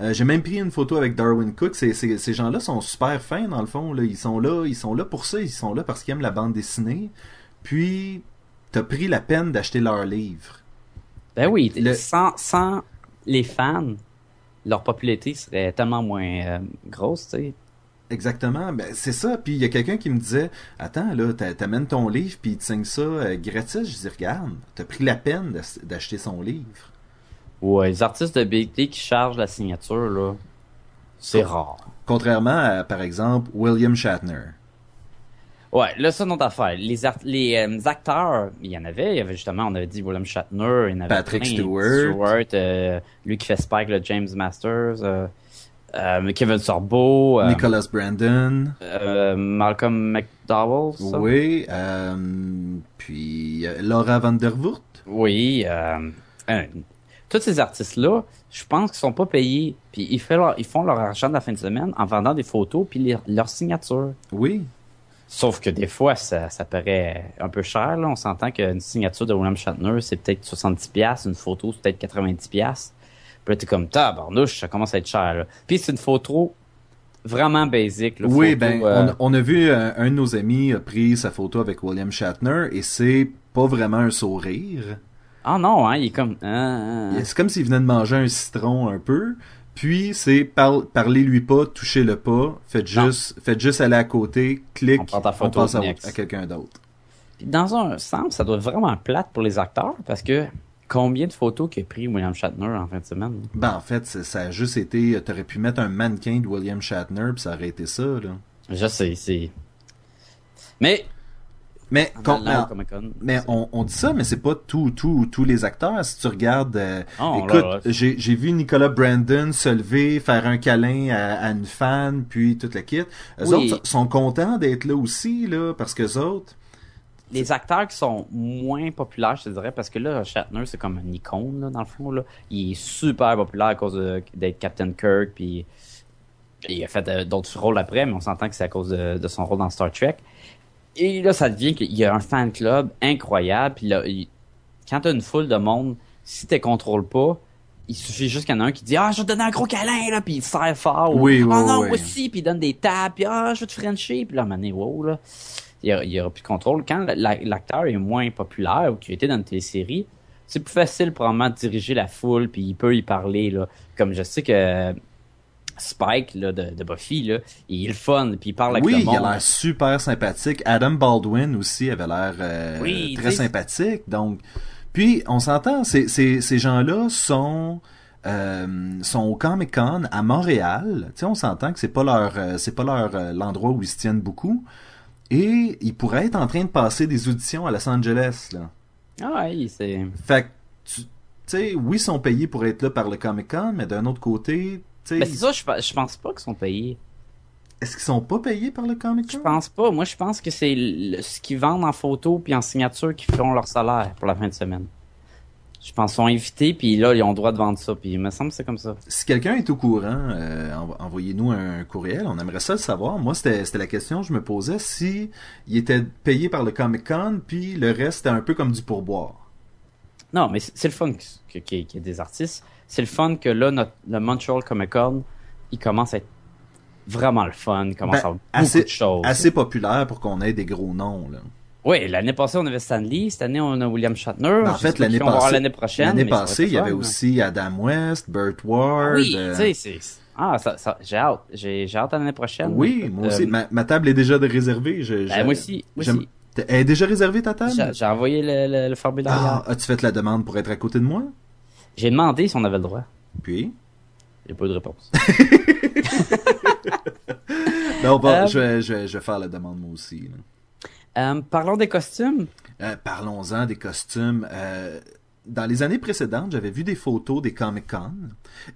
Euh, J'ai même pris une photo avec Darwin Cook. Ces, ces, ces gens-là sont super fins dans le fond. Là. Ils sont là, ils sont là pour ça. Ils sont là parce qu'ils aiment la bande dessinée. Puis, t'as pris la peine d'acheter leurs livres. Ben oui, Le- sans, sans les fans, leur popularité serait tellement moins euh, grosse, tu sais. Exactement, ben, c'est ça. Puis il y a quelqu'un qui me disait Attends, là, t'a- t'amènes ton livre, puis il te signe ça euh, gratis. Je dis Regarde, t'as pris la peine d'ach- d'acheter son livre. Ouais, les artistes de BD qui chargent la signature, là, c'est rare. Contrairement à, par exemple, William Shatner. Ouais, là, c'est une autre affaire. Les, art- les euh, acteurs, il y en avait. Il y avait justement, on avait dit William Shatner, il y en avait Patrick plein. Stewart. Stewart, euh, lui qui fait Spike, le James Masters, euh, Kevin Sorbo, euh, Nicholas Brandon. euh, Malcolm McDowell, ça? Oui. puis Laura Vandervoort. Oui, euh, euh, tous ces artistes-là, je pense qu'ils sont pas payés, puis ils, font leur, ils font leur argent de la fin de semaine en vendant des photos puis les- leur signature. Oui. Sauf que des fois, ça, ça paraît un peu cher. Là. On s'entend qu'une signature de William Shatner, c'est peut-être 70$, une photo, c'est peut-être 90$. Puis là, t'es comme, tabarnouche, ça commence à être cher. Là. Puis c'est une photo vraiment basique. là, Oui, photo, ben, euh, on, on a vu euh, un de nos amis a pris sa photo avec William Shatner et c'est pas vraiment un sourire. Ah non, hein, il est comme... hein, hein. C'est comme s'il venait de manger un citron un peu. Puis c'est par, parlez-lui pas, touchez-le pas, faites Non. juste, faites juste aller à côté, clique, On prend ta photo, passe à, à quelqu'un d'autre. Dans un sens, ça doit être vraiment plate pour les acteurs parce que combien de photos qu'a pris William Shatner en fin de semaine? Ben en fait, ça a juste été, t'aurais pu mettre un mannequin de William Shatner puis ça aurait été ça là. Je sais, c'est... Mais, Mais, en con- allant au mais- on, on dit ça, mais c'est pas tout, tous les acteurs. Si tu regardes, euh, Oh, écoute, j'ai vu Nicolas Brandon se lever, faire un câlin à, à une fan, puis toute la kit. Eux Oui. autres sont contents d'être là aussi, là, parce que autres, les acteurs qui sont moins populaires, je te dirais, parce que là, Shatner, c'est comme une icône, là, dans le fond, là. Il est super populaire à cause d'être Captain Kirk, puis il a fait euh, d'autres rôles après, mais on s'entend que c'est à cause de, de son rôle dans Star Trek. Et là, ça devient qu'il y a un fan club incroyable, puis là, il- quand t'as une foule de monde, si tu contrôles pas, il suffit juste qu'il y en a un qui dit « Ah, je vais te donner un gros câlin, là! » Puis il serre fort. ou, Oui, oui, Ah non, oui. moi aussi! Puis il donne des tapes, puis « Ah, je vais te frencher! » Puis là, donné, wow, là il y, a- il y aura plus de contrôle. Quand la- l'acteur est moins populaire ou qu'il était dans une télésérie, c'est plus facile probablement de diriger la foule puis il peut y parler là. Comme je sais que Spike là, de, de Buffy là, il est le fun puis il parle avec oui, le il monde. a l'air super sympathique. Adam Baldwin aussi avait l'air euh, Oui, très sympathique. Donc, puis on s'entend, ces, ces, ces gens-là sont euh, sont au Comic Con à Montréal. Tu sais, on s'entend que c'est pas leur euh, c'est pas leur euh, l'endroit où ils se tiennent beaucoup. Et ils pourraient être en train de passer des auditions à Los Angeles là. Ah ouais, c'est Fait que tu sais, oui, ils sont payés pour être là par le Comic Con, mais d'un autre côté, Ben, c'est ça, je, pe- je pense pas qu'ils sont payés. Est-ce qu'ils sont pas payés par le Comic Con? Je pense pas. Moi, je pense que c'est ce qu'ils vendent en photo puis en signature qui feront leur salaire pour la fin de semaine. Je pense qu'ils sont invités puis là, ils ont le droit de vendre ça. Puis il me semble que c'est comme ça. Si quelqu'un est au courant, euh, env- envoyez-nous un courriel. On aimerait ça le savoir. Moi, c'était la question que je me posais si il était payé par le Comic Con, puis le reste c'était un peu comme du pourboire. Non, mais c'est le fun qu'il y ait qu'il y ait des artistes. C'est le fun que là, notre, le Montreal Comic Con, il commence à être vraiment le fun. Il commence Ben, à avoir beaucoup assez, de choses. assez populaire pour qu'on ait des gros noms. Là. Oui, l'année passée, on avait Stanley. Cette année, on a William Shatner. Ben, en fait, l'année passée, l'année prochaine. l'année passée, il y avait fun. aussi Adam West, Burt Ward. Oui, euh, tu sais, c'est... Ah, ça, ça, j'ai hâte. J'ai, hâte à l'année prochaine. oui, moi aussi. Euh, Ma, ma table est déjà réservée. Je, ben, moi aussi. Moi Elle est déjà réservée ta table? J'ai, envoyé le, le, le formulaire. Ah, as-tu fait la demande pour être à côté de moi? J'ai demandé si on avait le droit. Puis? J'ai pas eu de réponse. On va- Euh, je, vais, je, vais, je vais faire la demande moi aussi. là. Euh, parlons des costumes. Euh, Parlons-en des costumes. Euh, dans les années précédentes, j'avais vu des photos des Comic-Con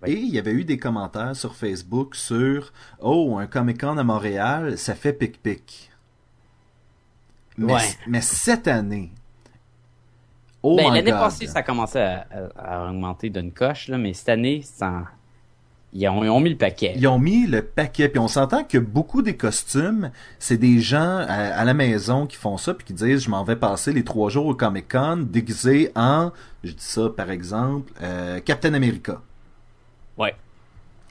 Oui. et il y avait eu des commentaires sur Facebook sur « Oh, un Comic-Con à Montréal, ça fait pic-pic. » Mais, Ouais. mais cette année... Oh ben, l'année passée, ça a commencé à, à- à augmenter d'une coche, là, mais cette année, ça, ils, ont, ils ont mis le paquet. Ils ont mis le paquet, puis on s'entend que beaucoup des costumes, c'est des gens à, à la maison qui font ça, puis qui disent je m'en vais passer les trois jours au Comic Con déguisé en, je dis ça par exemple, euh, Captain America Ouais.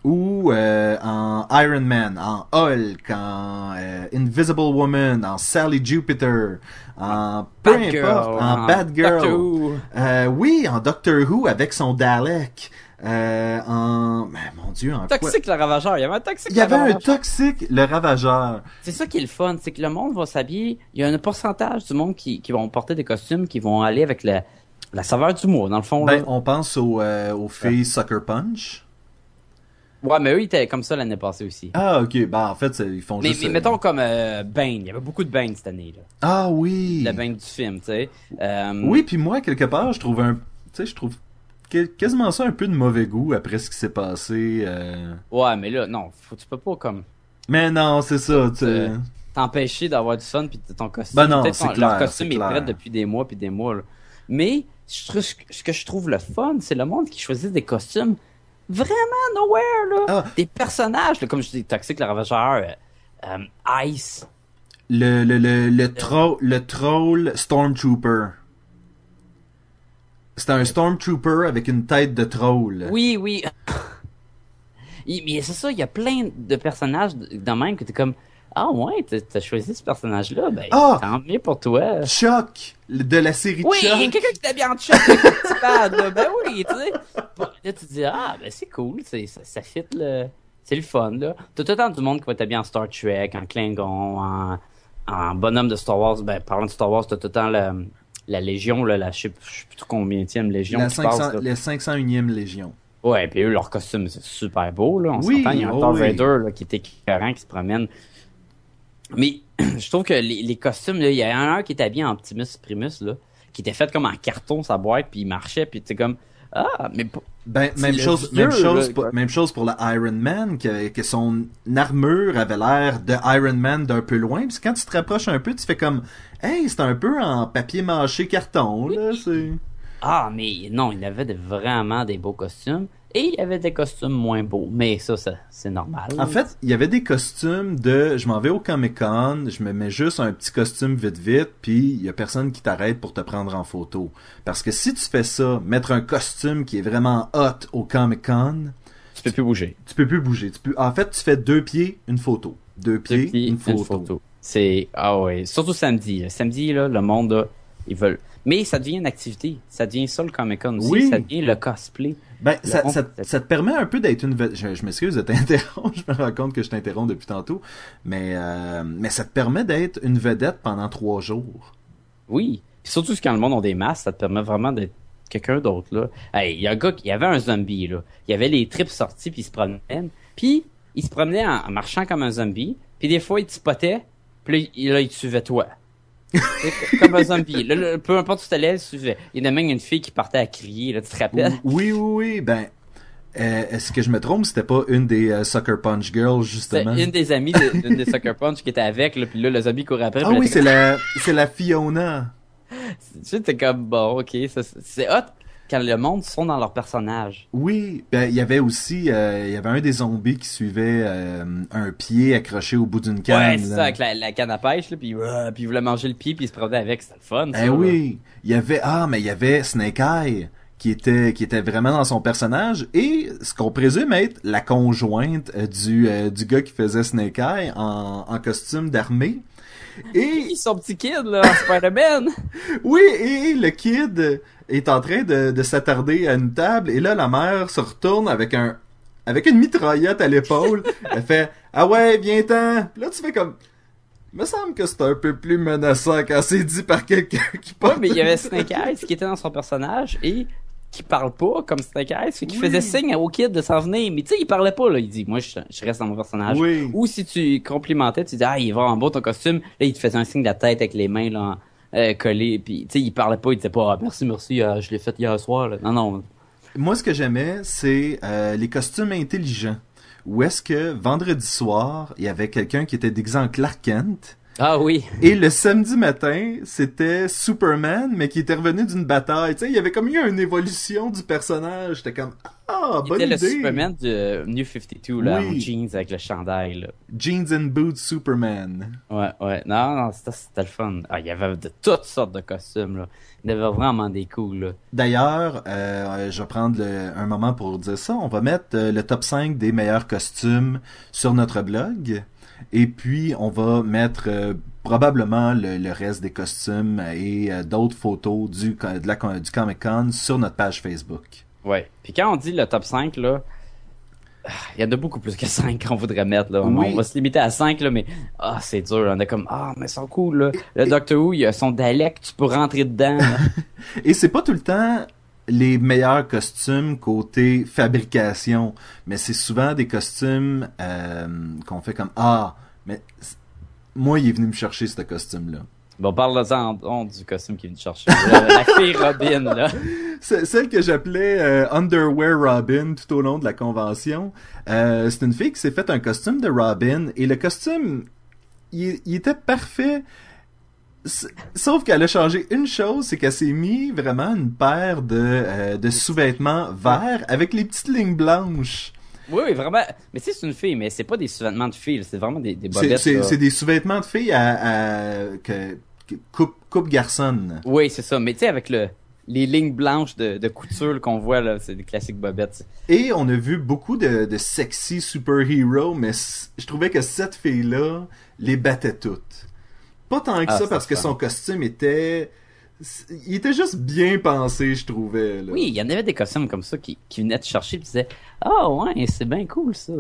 ou euh, en Iron Man, en Hulk, en euh, Invisible Woman, en Sally Jupiter, en peu importe, en en Batgirl. Doctor Who. Oui, en Doctor Who avec son Dalek. Euh, en, mais mon Dieu, quoi? Toxique le ravageur. Il y avait un toxique Il y avait le un ravageur. toxique, le ravageur. C'est ça qui est le fun, c'est que le monde va s'habiller. Il y a un pourcentage du monde qui, qui vont porter des costumes qui vont aller avec la, la saveur du mois, dans le fond. Ben, là. on pense aux, euh, aux filles Sucker Punch. Ouais, mais eux, ils étaient comme ça l'année passée aussi. Ah, ok. Ben, en fait, ils font mais, juste... mais euh, mettons comme euh, Bane. Il y avait beaucoup de Bane cette année. là. Ah oui. Le Bane du film, tu sais. Euh, Oui, puis moi, quelque part, je trouve un... Tu sais, je trouve quasiment ça un peu de mauvais goût après ce qui s'est passé. euh. Ouais, mais là, non, faut, tu peux pas comme Mais non, c'est ça, tu t'empêcher d'avoir du fun puis de ton costume. Ben non, c'est clair, leur costume est prêt depuis des mois puis des mois. là. Mais je trouve, ce que je trouve le fun, c'est le monde qui choisit des costumes vraiment nowhere là. Ah. Des personnages, là, comme je dis, Toxic le Ravageur, euh, euh, Ice. Le, le, le, le, tro- le troll Stormtrooper. C'était un Stormtrooper avec une tête de troll. Oui, oui. Mais c'est ça, il y a plein de personnages de de même que t'es comme ah ouais, t'as- t'as choisi ce personnage-là, ben Ah! tant mieux pour toi. Chuck, le- de la série Oui, il y a Chuck. quelqu'un qui t'habille en Chuck là. Ben oui, tu sais. Là, tu te dis, ah, ben c'est cool, ça, ça fit le, c'est le fun, là. T'as tout le temps du monde qui va t'habiller en Star Trek, en Klingon, en, en bonhomme de Star Wars. Ben, parlant de Star Wars, t'as tout le temps la, la Légion, là, la, je sais plus combien Légion La qui 500, passe, là. la 501e Légion. Ouais, puis eux, leur costume, c'est super beau, là. On Oui, s'entend, il y a un oh Darth oui. Vader, là, qui était écœurant, qui se promène. Mais, je trouve que les, les costumes, il y a un qui était habillé en Optimus Primus, là, qui était fait comme en carton, sa boîte, puis il marchait, puis tu sais, comme, ah, mais Ben, même chose, même chose, pour, même chose pour le Iron Man, que, que son armure avait l'air de Iron Man d'un peu loin. Puis quand tu te rapproches un peu, tu fais comme, hey, c'est un peu en papier mâché carton, là, c'est... ah, mais non, il avait de- vraiment des beaux costumes, et il y avait des costumes moins beaux, mais ça, ça c'est normal. En fait, il y avait des costumes de, je m'en vais au Comic Con, je me mets juste un petit costume vite vite, puis il y a personne qui t'arrête pour te prendre en photo. Parce que si tu fais ça, mettre un costume qui est vraiment hot au Comic Con, tu peux plus bouger. tu peux plus bouger. Tu peux, en fait, tu fais deux pieds, une photo. Deux pieds, une photo. C'est ah ouais, surtout samedi. Samedi là, le monde là, ils veulent. Mais ça devient une activité. Ça devient ça le Comic Con aussi. Oui. Ça devient le cosplay. Ben, Le ça, ça, ça te permet un peu d'être une... Je, je m'excuse de t'interrompre, je me rends compte que je t'interromps depuis tantôt, mais, euh, mais ça te permet d'être une vedette pendant trois jours. Oui. Puis surtout quand le monde a des masques, ça te permet vraiment d'être quelqu'un d'autre là. Hey, il y a un gars, qui- il y avait un zombie là. Il y avait les tripes sorties puis il se promenait. Puis il se promenait en, en marchant comme un zombie. Puis des fois il te spottait. Puis là, il- là, il te suivait toi. Comme un zombie. Là, là, peu importe où tu allais, il y en a même une fille qui partait à crier, là, tu te rappelles? Oui, oui, oui, ben... Euh, Est-ce que je me trompe, c'était pas une des euh, Sucker Punch Girls, C'est justement? une des amies de- d'une des Sucker Punch qui était avec, là, puis là, le zombie courait après. Ah oui, c'est la, la Fiona. Tu sais, t'es comme, bon, ok, c'est hot quand le monde sont dans leur personnage. Oui, ben, il y avait aussi, euh, il y avait un des zombies qui suivait euh, un pied accroché au bout d'une canne. ouais, c'est ça, avec la, la canne à pêche, là, puis, euh, puis il voulait manger le pied, puis il se promenait avec, c'était le fun, ça, Eh oui, il y avait ah mais il y avait Snake Eye qui était qui était vraiment dans son personnage et ce qu'on présume être la conjointe euh, du euh, du gars qui faisait Snake Eye en, en costume d'armée. Et Ils sont petits kids, là, Spider-Man! oui, et le kid est en train de, de s'attarder à une table et là la mère se retourne avec un avec une mitraillette à l'épaule. Elle fait ah ouais viens-t'en. Là tu fais comme me semble que c'est un peu plus menaçant quand c'est dit par quelqu'un qui Ouais, porte mais il y avait Snake Eyes qui était dans son personnage et qui parle pas comme Snake Eyes, fait qu'il Oui. faisait signe au kid de s'en venir, mais tu sais, il parlait pas, là. Il dit, moi, je, je reste dans mon personnage. Oui. Ou si tu complimentais, tu dis, ah, il va en beau ton costume, là, il te faisait un signe de la tête avec les mains, là, euh, collées, puis tu sais, il parlait pas, il disait pas, ah, merci, merci, euh, je l'ai fait hier soir, là. Non, non. Moi, ce que j'aimais, c'est euh, les costumes intelligents. Où est-ce que vendredi soir, il y avait quelqu'un qui était déguisé en Clark Kent, Ah oui. et le samedi matin, c'était Superman, mais qui était revenu d'une bataille. Tu sais, il y avait comme eu une évolution du personnage. J'étais comme ah, bonne idée. le Superman euh, New 52, là, Oui. en jeans avec le chandail, là. Jeans and boots Superman. Ouais, ouais. Non, non, c'était, c'était le fun. Ah, il y avait de toutes sortes de costumes, là. Il y avait vraiment des coups, là. D'ailleurs, euh, je vais prendre le- un moment pour dire ça. On va mettre euh, le top 5 des meilleurs costumes sur notre blog. Et puis, on va mettre euh, probablement le, le reste des costumes et euh, d'autres photos du, de la, du Comic Con sur notre page Facebook. Ouais. Puis quand on dit le top 5, là, il y en a beaucoup plus que 5 qu'on voudrait mettre, là. Oui. On va se limiter à 5, là, mais, ah, c'est dur. On est comme, ah, mais ils sont cool, là. Le Doctor Who, il a son Dalek, tu peux rentrer dedans. Et c'est pas tout le temps les meilleurs costumes côté fabrication, mais c'est souvent des costumes euh, qu'on fait comme ah, mais moi il est venu me chercher ce costume-là. Bon, parle-en on, du costume qu'il vient de chercher. là. la fille Robin, là. C'est- Celle que j'appelais euh, Underwear Robin tout au long de la convention. Euh, c'est une fille qui s'est fait un costume de Robin et le costume, il, il était parfait. Sauf qu'elle a changé une chose, c'est qu'elle s'est mis vraiment une paire de, euh, de sous-vêtements verts avec les petites lignes blanches. Oui, oui, vraiment. Mais sais, c'est une fille, mais c'est pas des sous-vêtements de fille, c'est vraiment des, des bobettes. C'est des sous-vêtements de filles à, à- que, que- coupe, coupe garçonne. Oui, c'est ça. Mais tu sais, avec le, les lignes blanches de, de couture qu'on voit, là, c'est des classiques bobettes. Et on a vu beaucoup de, de sexy super-héros, mais je trouvais que cette fille-là les battait toutes. Pas tant que Ah, ça parce que son costume était... Il était juste bien pensé, je trouvais. Là. Oui, il y en avait des costumes comme ça qui, qui venaient te chercher et disaient Ah ouais, c'est bien cool ça.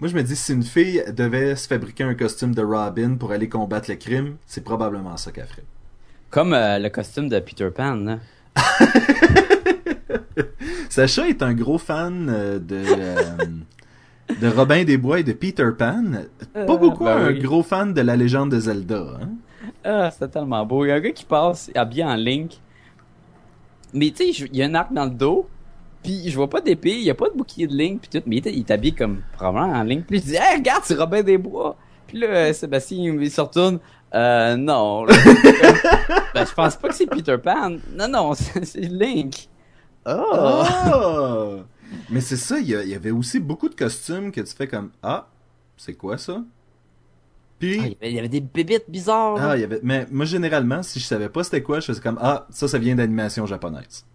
Moi, je me dis, si une fille devait se fabriquer un costume de Robin pour aller combattre le crime, c'est probablement ça qu'elle ferait. Comme euh, le costume de Peter Pan. Là. Sacha est un gros fan euh, de... euh, de Robin des Bois et de Peter Pan. Pas Euh, beaucoup ben un oui. gros fan de la légende de Zelda. Hein? Ah, c'était tellement beau. Il y a un gars qui passe habillé en Link. Mais tu sais, il y a un arc dans le dos. Puis je vois pas d'épée, il y a pas de bouclier de Link puis tout, mais il habillé comme probablement en Link. Puis je dis "Hey, regarde, c'est Robin des Bois." Puis là euh, Sébastien il, se retourne "Euh non." ben je pense pas que c'est Peter Pan. Non non, c'est c'est Link. Oh. Ah! Mais c'est ça, il y, avait aussi beaucoup de costumes que tu fais comme Ah, c'est quoi ça? Puis, Ah, il, y avait, des bébites bizarres. ah, il y avait. Mais moi, généralement, si je savais pas c'était quoi, je faisais comme Ah, ça, ça vient d'animation japonaise.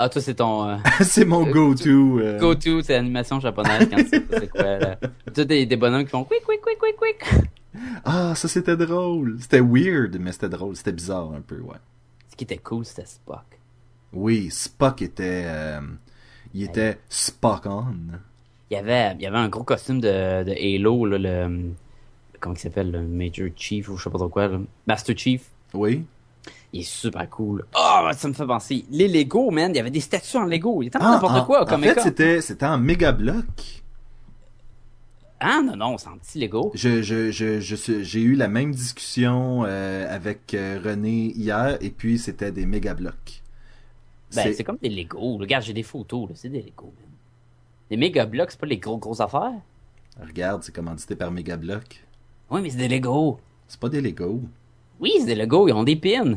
Ah, toi, c'est ton euh, c'est mon Euh, go-to. euh. go-to, c'est l'animation japonaise quand tu sais c'est quoi. Là. Tu des, des bonhommes qui font quick, quick, quick, quick, quick. Ah, ça, c'était drôle. C'était weird, mais c'était drôle. C'était bizarre un peu, ouais. Ce qui était cool, c'était Spock. Oui, Spock était. euh, il était Spock on. Il y avait, il y avait un gros costume de, de Halo, là, le. Comment il s'appelle, le Major Chief ou je sais pas trop quoi, là. Master Chief. Oui. Il est super cool. Oh, ça me fait penser. Les Lego, man, il y avait des statues en Lego. Il était Ah, n'importe en- quoi au En fait, c'était c'était en méga bloc. Ah, non, non, c'est en petit Lego. Je, je, je, je j'ai eu la même discussion euh, avec euh, René hier, et puis c'était des méga blocs. Ben, C'est- comme des Lego. Regarde, j'ai des photos. C'est des Lego, man. Les méga blocs, c'est pas les gros gros affaires? Regarde, c'est commandité par Megablock. Oui, mais c'est des Lego. C'est pas des Lego. Oui, c'est des Lego, ils ont des pins.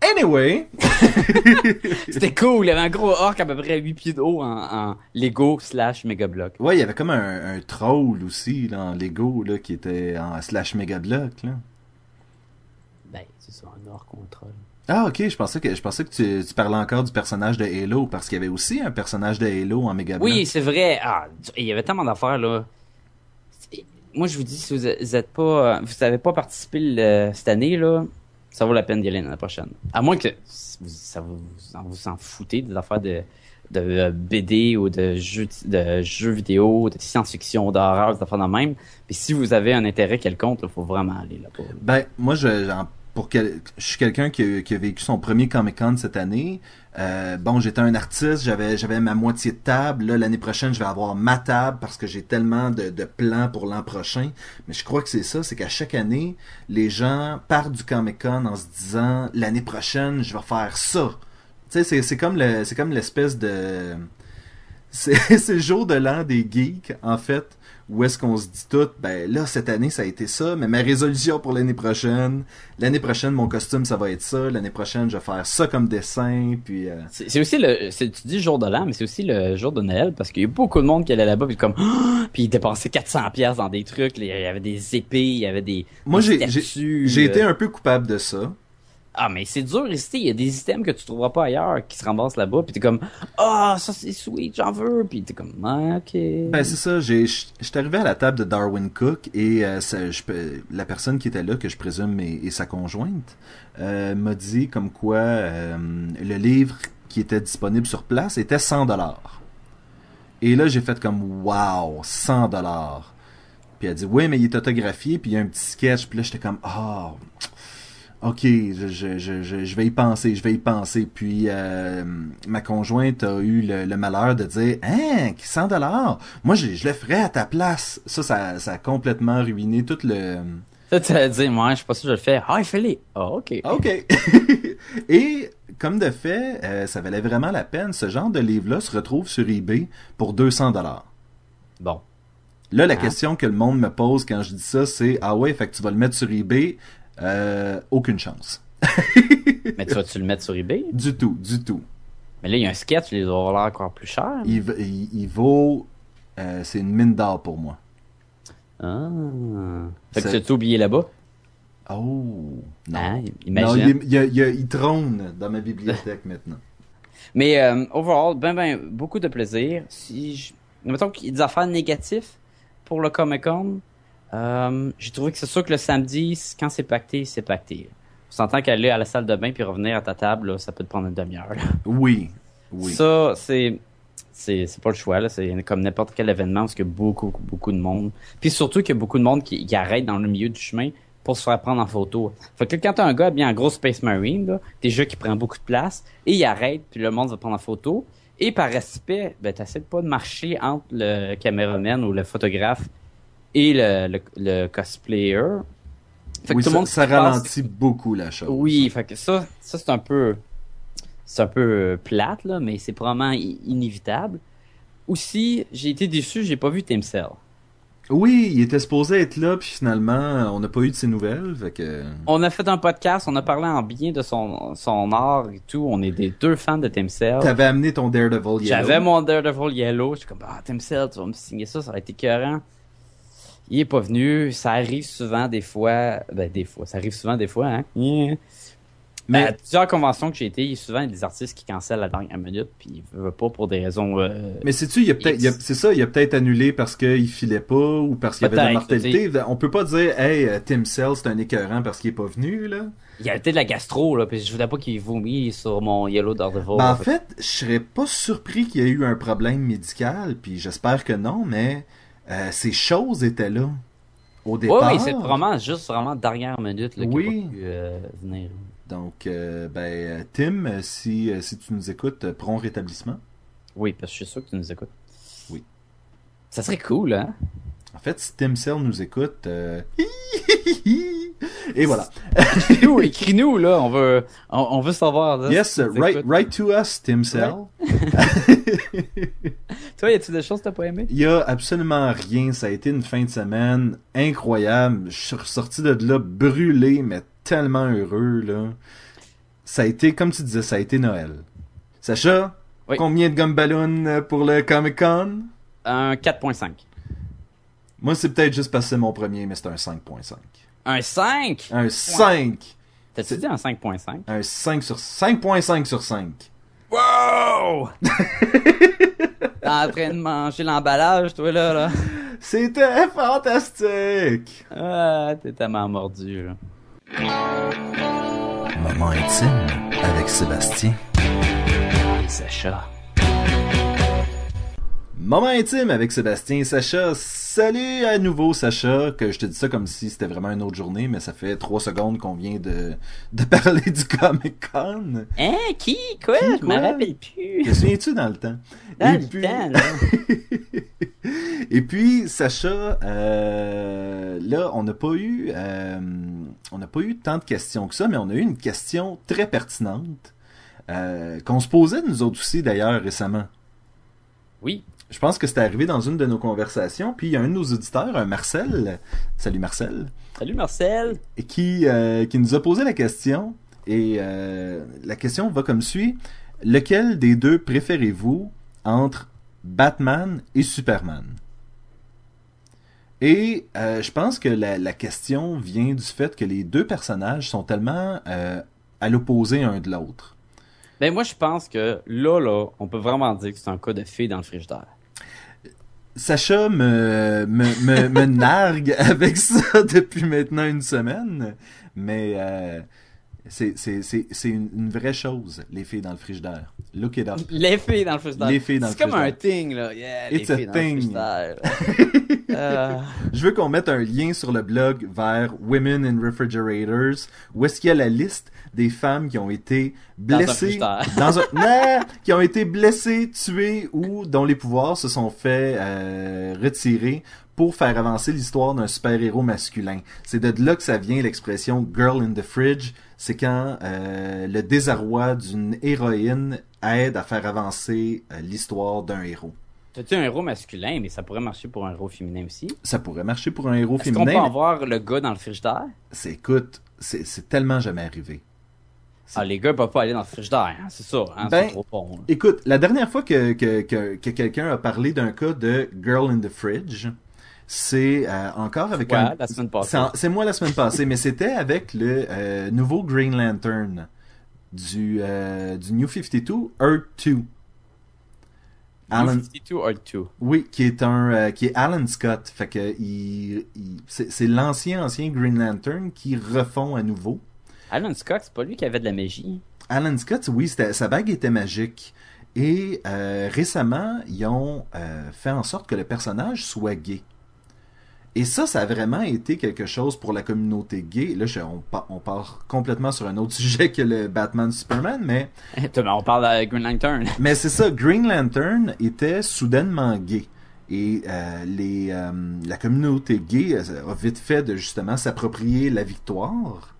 Anyway, C'était cool, il y avait un gros orc à peu près 8 pieds de haut en, en Lego slash méga bloc. ouais, il y avait comme un, un troll aussi, là, en Lego, là, qui était en slash Megablock, là. Ben, c'est ça, un orc contre. Ah, ok, je pensais que, je pensais que tu, tu parlais encore du personnage de Halo, parce qu'il y avait aussi un personnage de Halo en Megablock. Oui, c'est vrai. Ah, il y avait tellement d'affaires, là. Moi, je vous dis, si vous êtes pas, vous avez pas participé le- cette année, là, ça vaut la peine d'y aller l'année prochaine. À moins que vous, ça vous, vous en foutez des affaires de, de euh, BD ou de jeux, de jeux vidéo, de science-fiction, d'horreur, des affaires de même. Puis si vous avez un intérêt quelconque, il faut vraiment aller là-bas. Ben, moi, je, pour quel- je suis quelqu'un qui, a- vécu son premier Comic Con cette année. Euh, bon, j'étais un artiste, j'avais j'avais ma moitié de table. Là, l'année prochaine, je vais avoir ma table parce que j'ai tellement de, de plans pour l'an prochain. Mais je crois que c'est ça, c'est qu'à chaque année, les gens partent du Comic Con en se disant l'année prochaine, je vais faire ça. Tu sais, c'est comme le c'est comme l'espèce de c'est le jour de l'an des geeks en fait où est-ce qu'on se dit tout ben là cette année ça a été ça mais ma résolution pour l'année prochaine l'année prochaine mon costume ça va être ça l'année prochaine je vais faire ça comme dessin puis euh, C'est aussi le, tu dis jour de l'an, mais c'est aussi le jour de Noël parce qu'il y a beaucoup de monde qui allait là-bas puis comme, puis ils dépensaient 400 pièces dans des trucs. Il y avait des épées, il y avait des. moi j'ai j'ai euh, été un peu coupable de ça Ah, mais c'est dur ici. Il y a des items que tu trouveras pas ailleurs qui se ramassent là-bas. Puis t'es comme, ah, ça c'est sweet, j'en veux. Puis t'es comme, ah, ok. Ben c'est ça, j'ai j'étais arrivé à la table de Darwin Cook et euh, ça- la personne qui était là, que je présume est, est sa conjointe, euh, m'a dit comme quoi euh, le livre qui était disponible sur place était 100 dollars. Et là j'ai fait comme wow, 100 dollars. Puis elle a dit oui mais il est autographié puis il y a un petit sketch puis là j'étais comme ah Ok, je, je, je, je, je vais y penser, je vais y penser. Puis euh, ma conjointe a eu le, le malheur de dire Hein, 100 dollars? Moi, je, je le ferais à ta place. Ça, ça, ça a complètement ruiné tout le. Ça, tu vas dire, moi, je suis pas sûr que je le fais. Ah, il les. Ah, ok. Ok. Et comme de fait, euh, ça valait vraiment la peine. Ce genre de livre-là se retrouve sur eBay pour 200 dollars. Bon. Là, la Ah. question que le monde me pose quand je dis ça, c'est Ah ouais, fait que tu vas le mettre sur eBay Euh, Aucune chance. mais tu vas-tu le mettre sur eBay? Du tout, du tout. Mais là, il y a un sketch, il doit l'air encore plus cher. Il, il, il vaut. euh, c'est une mine d'or pour moi. Ah. Fait que tu as oublié là-bas? Oh, non. Hein, non, il, il- trône dans ma bibliothèque maintenant. Mais euh, overall, ben ben beaucoup de plaisir. Si je... mettons qu'il y a des affaires négatives pour le Comic Con, euh, j'ai trouvé que c'est sûr que le samedi, quand c'est pacté, c'est pacté. On s'entend qu'aller à la salle de bain puis revenir à ta table, là, ça peut te prendre une demi-heure. Oui, oui. Ça, c'est c'est c'est pas le choix là, c'est comme n'importe quel événement parce qu'il y a beaucoup beaucoup de monde. Puis surtout qu'il y a beaucoup de monde qui, qui arrête dans le milieu du chemin pour se faire prendre en photo. Fait que quand t'as un gars bien en gros Space Marine là, déjà qui prend beaucoup de place et il arrête puis le monde va prendre en photo et par respect, ben t'essaies pas de marcher entre le caméraman ou le photographe et le le, le cosplayer. Fait que Oui, tout ça, monde ça passe- ralentit beaucoup la chose. oui, fait que ça, ça c'est un peu, c'est un peu euh, plate là, mais c'est probablement inévitable. Aussi, j'ai été déçu, j'ai pas vu Tim Cell. Oui, il était supposé être là, puis finalement, on n'a pas eu de ses nouvelles. Fait que... On a fait un podcast, on a parlé en bien de son son art et tout. On est des deux fans de Tim Cell. T'avais amené ton Daredevil Yellow. J'avais mon Daredevil Yellow, je suis comme ah Tim Cell, tu vas me signer ça, ça va être écœurant. Il est pas venu, ça arrive souvent des fois, ben des fois, ça arrive souvent des fois, hein. Yeah. Mais à plusieurs conventions que j'ai été, il y a souvent des artistes qui cancellent la dernière minute, puis ils veulent pas pour des raisons. euh, Mais sais-tu, il a peut-être, a- c'est ça, il a peut-être annulé parce qu'il filait pas ou parce qu'il y avait de la mortalité. On peut pas dire, hey, euh, Tim Cell, c'est un écœurant parce qu'il est pas venu, là. Il y avait peut-être de la gastro, là, puis je voulais pas qu'il vomisse sur mon Yellow Daredevil. Ben, en fait, je serais pas surpris qu'il y ait eu un problème médical, puis j'espère que non, mais euh, ces choses étaient là au départ. oui, c'est vraiment juste vraiment dernière minute là, qu'il Oui. pu euh, venir. Donc, euh, ben, Tim, si, si tu nous écoutes, prompt rétablissement. Oui, parce que je suis sûr que tu nous écoutes. Oui. Ça serait cool, hein? En fait, si Tim Cell nous écoute, euh, et voilà. Écris-nous, écris-nous, là, on veut, on, on veut savoir. Là, Yes, write, write to us, Tim Cell. Toi, y a-tu des choses que t'as pas aimé? Y a absolument rien. Ça a été une fin de semaine incroyable. Je suis ressorti de là brûlé, mais tellement heureux, là. Ça a été, comme tu disais, ça a été Noël. Sacha, Oui. combien de gumballoons euh, pour le Comic Con? Un 4.5. Moi, c'est peut-être juste parce que c'est mon premier, mais c'est un 5.5. Un 5? Un 5! T'as-tu dit un 5.5? Un 5 sur 5.5 sur 5. Wow! T'es en train de manger l'emballage, toi, là, là. C'était fantastique! Ah, t'es tellement mordu, là. Moment intime avec Sébastien. Et Sacha. Moment intime avec Sébastien et Sacha. Salut à nouveau Sacha, que je te dis ça comme si c'était vraiment une autre journée, mais ça fait trois secondes qu'on vient de, de parler du Comic Con. Hein? Qui? Quoi? Qui, Je m'en rappelle plus. Te souviens-tu dans le temps? Dans Et le puis- temps, là. Et puis, Sacha, euh, là, on n'a pas eu, euh, on n'a pas eu tant de questions que ça, mais on a eu une question très pertinente euh, qu'on se posait nous autres aussi d'ailleurs récemment. Oui. Je pense que c'était arrivé dans une de nos conversations, puis il y a un de nos auditeurs, un Marcel, salut Marcel, Salut, Marcel. et qui, euh, qui nous a posé la question, et euh, la question va comme suit. Lequel des deux préférez-vous entre Batman et Superman? Et euh, je pense que la, la question vient du fait que les deux personnages sont tellement à l'opposé un de l'autre. Ben, moi, je pense que là, là, on peut vraiment dire que c'est un cas de fille dans le frigidaire. Sacha me, me, me, me nargue avec ça depuis maintenant une semaine, mais euh, c'est c'est- c'est- c'est une, une vraie chose, les filles dans le frigidaire. Look it up. Les filles dans le frigidaire. Les filles dans C'est le comme un frigidaire. thing, là. Yeah, It's les a filles dans thing. le frigidaire. Euh, Je veux qu'on mette un lien sur le blog vers Women in Refrigerators, où est-ce qu'il y a la liste des femmes qui ont été Dans un blessées frigidaire. dans un Non! qui ont été blessées, tuées ou dont les pouvoirs se sont fait euh, retirer pour faire avancer l'histoire d'un super-héros masculin. C'est de là que ça vient l'expression girl in the fridge, c'est quand euh, le désarroi d'une héroïne aide à faire avancer euh, l'histoire d'un héros. T'as-tu un héros masculin, mais ça pourrait marcher pour un héros féminin aussi? Ça pourrait marcher pour un héros Est-ce qu'on peut féminin. avoir le gars dans le frigidaire? C'est, écoute, c'est, c'est tellement jamais arrivé. Ah, les gars peuvent pas aller dans le frigidaire, hein, c'est ça, hein, Ben, c'est trop bon. Écoute, la dernière fois que, que, que, que quelqu'un a parlé d'un cas de Girl in the Fridge, c'est euh, encore avec Ouais, un... la semaine passée. C'est, moi la semaine passée, mais c'était avec le euh, nouveau Green Lantern du, euh, du New 52, Earth 2. Alan, 52 or 2. oui, qui est un, qui est Alan Scott. Fait que il, il- c'est, l'ancien ancien Green Lantern qui refont à nouveau. Alan Scott, c'est pas lui qui avait de la magie. Alan Scott, oui, sa bague était magique. Et récemment, ils ont fait en sorte que le personnage soit gay. Et ça, ça a vraiment été quelque chose pour la communauté gay. Là, je- on, pa- on part complètement sur un autre sujet que le Batman Superman, mais, on parle de Green Lantern. mais c'est ça, Green Lantern était soudainement gay. Et euh, les, euh, la communauté gay euh, a vite fait de justement s'approprier la victoire.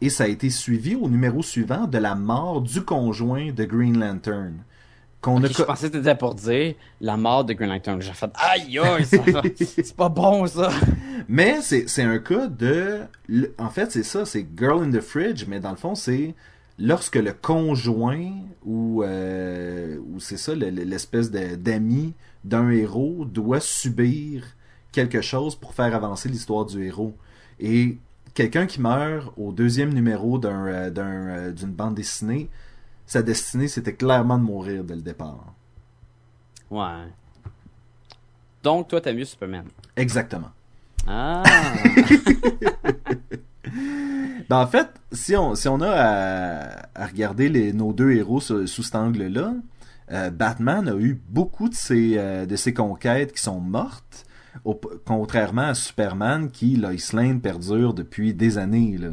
Et ça a été suivi au numéro suivant de la mort du conjoint de Green Lantern. Qu'on Ok, a je pensais que t'étais pour dire la mort de Green Lantern. J'ai fait aïe aïe, c'est pas bon ça. Mais c'est c'est un cas de... En fait, c'est ça, c'est Girl in the Fridge, mais dans le fond, c'est lorsque le conjoint ou, euh, ou c'est ça, le- le- l'espèce de- d'ami d'un héros doit subir quelque chose pour faire avancer l'histoire du héros. Et quelqu'un qui meurt au deuxième numéro d'un, euh, d'un, euh, d'une bande dessinée, sa destinée, c'était clairement de mourir dès le départ. Ouais. Donc toi t'as mieux Superman. Exactement. Ah. Ben, en fait, si on, si on a à, à regarder les, nos deux héros sous, sous cet angle-là, euh, Batman a eu beaucoup de ses, euh, de ses conquêtes qui sont mortes, au- contrairement à Superman qui, Lois Lane, perdure depuis des années. Là.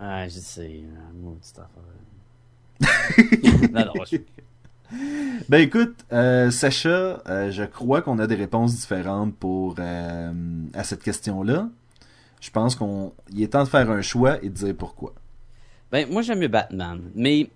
ah, je sais, maudite affaire. non, non, je... Ben écoute, euh, Sacha, euh, je crois qu'on a des réponses différentes pour euh, à cette question-là. Je pense qu'on il est temps de faire un choix et de dire pourquoi. Ben moi j'aime mieux Batman, mais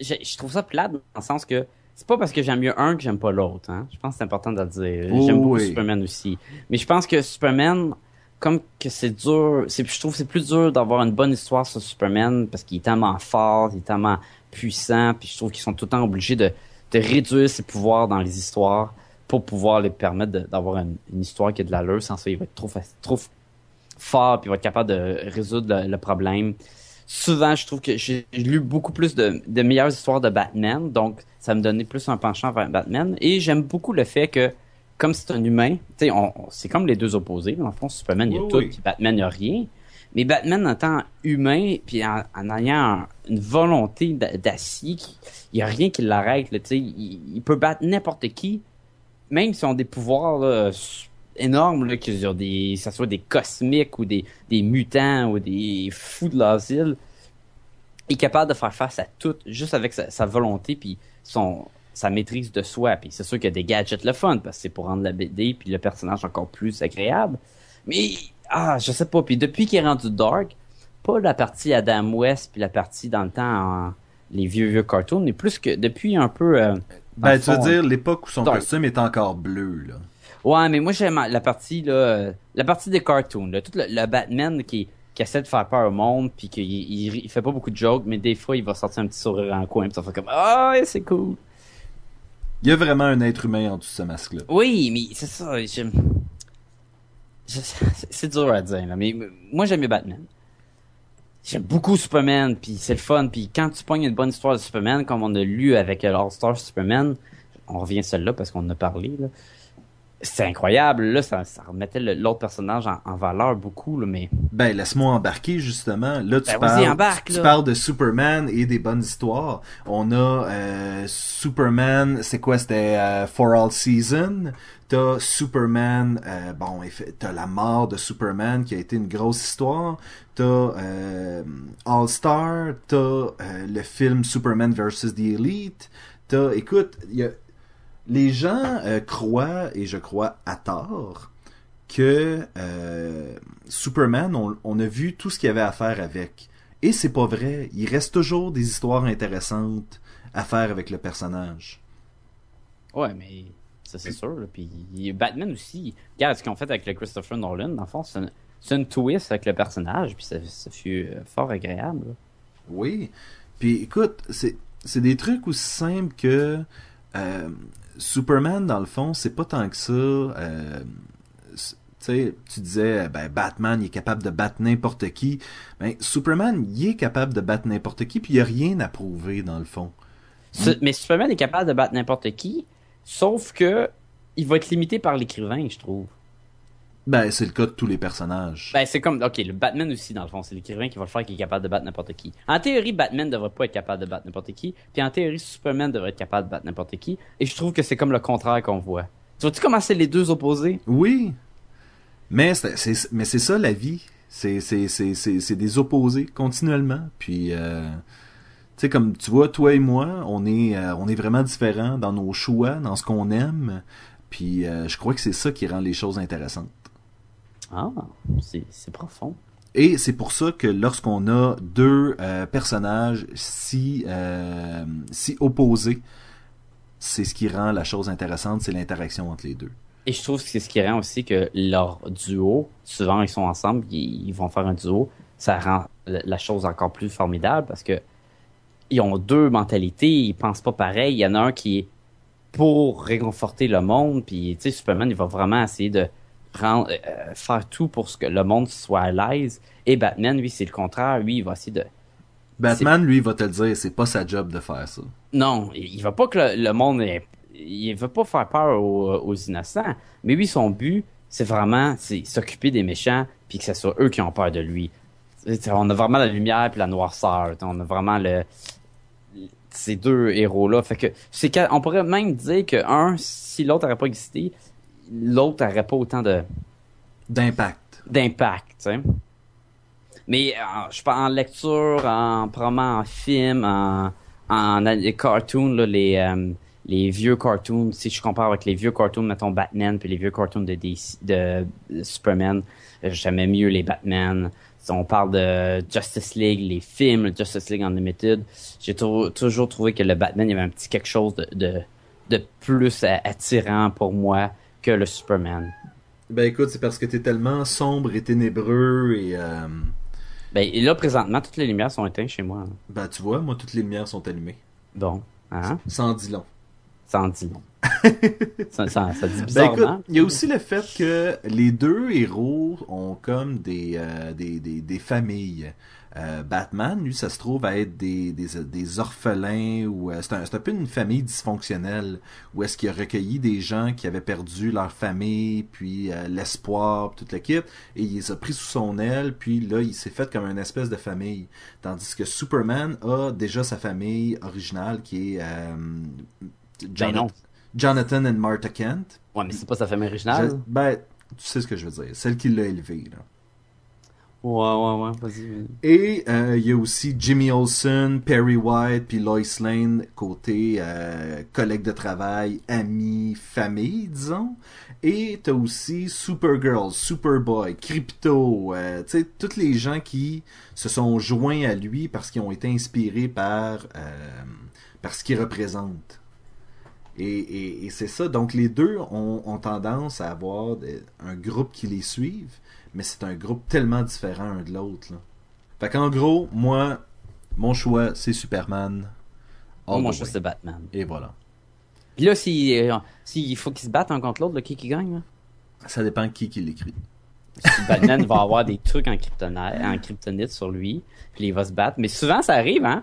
je, je trouve ça plate dans le sens que c'est pas parce que j'aime mieux un que j'aime pas l'autre. Hein. Je pense que c'est important de le dire. Oh, j'aime beaucoup oui. Superman aussi. Mais je pense que Superman, comme que c'est dur, c'est, je trouve que c'est plus dur d'avoir une bonne histoire sur Superman parce qu'il est tellement fort, il est tellement puissant, puis je trouve qu'ils sont tout le temps obligés de, de réduire ses pouvoirs dans les histoires pour pouvoir les permettre d'avoir une, une histoire qui a de l'allure. Sans ça, il va être trop, trop fort, puis il va être capable de résoudre le, le problème. Souvent, je trouve que j'ai lu beaucoup plus de, de meilleures histoires de Batman, donc ça me donnait plus un penchant vers Batman. Et j'aime beaucoup le fait que, comme c'est un humain, c'est comme les deux opposés. Dans le fond, Superman, il y a Oui, tout, oui. puis Batman, il n'y a rien. Mais Batman, en étant humain, puis en, en ayant un- une volonté d'a- d'acier, il n'y a rien qui l'arrête. Il, il peut battre n'importe qui, même s'ils ont des pouvoirs énormes, là, ont des, que ce soit des cosmiques ou des, des mutants ou des fous de l'asile, il est capable de faire face à tout juste avec sa, sa volonté puis son sa maîtrise de soi. Puis c'est sûr qu'il y a des gadgets le fun parce que c'est pour rendre la BD puis le personnage encore plus agréable. Mais ah, je sais pas. Puis depuis qu'il est rendu dark, pas la partie Adam West puis la partie dans le temps en- les vieux vieux cartoons, mais plus que depuis un peu. euh, Ben, tu veux dire l'époque où son costume est encore bleu, là. Ouais, mais moi j'aime la partie là, euh, la partie des cartoons, là, tout le, le Batman qui, qui essaie de faire peur au monde, puis qu'il il, il fait pas beaucoup de jokes, mais des fois il va sortir un petit sourire en coin, puis ça fait comme ah c'est cool. Il y a vraiment un être humain en dessous de ce masque-là. Oui, mais c'est ça, je- c'est- dur à dire, là, mais moi j'aime mieux Batman. J'aime beaucoup Superman, puis c'est le fun, puis quand tu pognes une bonne histoire de Superman, comme on a lu avec l'All-Star Superman, on revient celle-là parce qu'on en a parlé, là. C'est incroyable, là, ça, ça remettait l'autre personnage en, en valeur beaucoup, là, mais Ben, laisse-moi embarquer, justement. Là, tu, Ben, parles, embarque, tu là. parles de Superman et des bonnes histoires. On a euh, Superman, c'est quoi? C'était euh, For All Season. T'as Superman, euh, bon, t'as la mort de Superman qui a été une grosse histoire. T'as All Star. T'as le film Superman vs. The Elite. T'as, écoute, il y a, les gens euh, croient, et je crois à tort, que euh, Superman, on, on a vu tout ce qu'il y avait à faire avec. Et c'est pas vrai. Il reste toujours des histoires intéressantes à faire avec le personnage. ouais, mais ça c'est sûr, là, puis Batman aussi, regarde ce qu'ils ont fait avec le Christopher Nolan, dans le fond, c'est une, une twist avec le personnage, puis ça, ça fut euh, fort agréable. là. Oui. Puis écoute, c'est c'est des trucs aussi simples que euh, Superman, dans le fond, c'est pas tant que ça. euh, tu sais, tu disais, ben, Batman, il est capable de battre n'importe qui. Ben, Superman, il est capable de battre n'importe qui, puis il n'y a rien à prouver, dans le fond. Mais Superman est capable de battre n'importe qui, sauf que il va être limité par l'écrivain, je trouve. Ben, c'est le cas de tous les personnages. Ben, c'est comme, ok, le Batman aussi, dans le fond, c'est l'écrivain qui va le faire qui est capable de battre n'importe qui. En théorie, Batman devrait pas être capable de battre n'importe qui, puis en théorie, Superman devrait être capable de battre n'importe qui, et je trouve que c'est comme le contraire qu'on voit. Tu vois-tu comment c'est les deux opposés? Oui. Mais c'est, mais c'est ça la vie. C'est, c'est, c'est, c'est, c'est des opposés continuellement. Puis, euh, tu sais, comme tu vois, toi et moi, on est, euh, on est vraiment différents dans nos choix, dans ce qu'on aime. Puis, euh, je crois que c'est ça qui rend les choses intéressantes. Ah, c'est profond. Et c'est pour ça que lorsqu'on a deux euh, personnages si, euh, si opposés, c'est ce qui rend la chose intéressante, c'est l'interaction entre les deux. Et je trouve que c'est ce qui rend aussi que leur duo, souvent ils sont ensemble, ils, ils vont faire un duo, ça rend la la chose encore plus formidable parce que ils ont deux mentalités, ils pensent pas pareil. Il y en a un qui est pour réconforter le monde, puis tu sais Superman il va vraiment essayer de rendre, euh, faire tout pour ce que le monde soit à l'aise. Et Batman lui c'est le contraire, lui il va essayer de Batman, lui, va te le dire, c'est pas sa job de faire ça. Non, il veut pas que le, le monde ait- il veut pas faire peur aux, aux innocents, mais lui son but c'est vraiment c'est s'occuper des méchants puis que ce soit eux qui ont peur de lui. On a vraiment la lumière puis la noirceur, on a vraiment le ces deux héros là, fait que c'est on pourrait même dire que un si l'autre n'aurait pas existé, l'autre n'aurait pas autant de D'impact. d'impact. Mais euh, je parle en lecture, en probablement en film, en, en les cartoons, là, les, euh, les vieux cartoons, si je compare avec les vieux cartoons, mettons Batman, puis les vieux cartoons de, DC, de, Superman, euh, j'aimais mieux les Batman. on parle de Justice League, les films, Justice League Unlimited. J'ai tou- toujours trouvé que le Batman, il y avait un petit quelque chose de, de, de plus attirant pour moi que le Superman. Ben écoute, c'est parce que t'es tellement sombre et ténébreux et... euh, Ben, et là, présentement, toutes les lumières sont éteintes chez moi. là. Ben tu vois, moi toutes les lumières sont allumées. Bon, hein? Sans dit long. En dit long. ça, ça, ça dit Ben bizarrement. écoute, il y a aussi le fait que les deux héros ont comme des, euh, des, des, des familles. Euh, Batman, lui, ça se trouve à être des, des, des orphelins ou euh, c'est un, peu une famille dysfonctionnelle où est-ce qu'il a recueilli des gens qui avaient perdu leur famille, puis euh, l'espoir, puis tout le kit, et il les a pris sous son aile, puis là, il s'est fait comme une espèce de famille. Tandis que Superman a déjà sa famille originale qui est Ben non. Jonathan and Martha Kent. Ouais, mais c'est pas sa famille originale. Je- ben, tu sais ce que je veux dire. Celle qui l'a élevé. Là. Ouais, ouais, ouais, vas-y. Et euh, il y a aussi Jimmy Olsen, Perry White, puis Lois Lane, côté euh, collègue de travail, amis, famille, disons. Et t'as aussi Supergirl, Superboy, Crypto, euh, tu sais, tous les gens qui se sont joints à lui parce qu'ils ont été inspirés par, euh, par ce qu'il représente. Et, et, c'est ça. Donc les deux ont, ont tendance à avoir un groupe qui les suive, mais c'est un groupe tellement différent un de l'autre. Fait qu'en gros, moi, mon choix, c'est Superman. The je way. c'est Batman. Et voilà. Puis là, si, euh, s'il faut qu'ils se battent un contre l'autre, qui qui gagne? là? Ça dépend qui qui l'écrit. Batman va avoir des trucs en kryptonite, en kryptonite sur lui, puis il va se battre. Mais souvent, ça arrive, hein?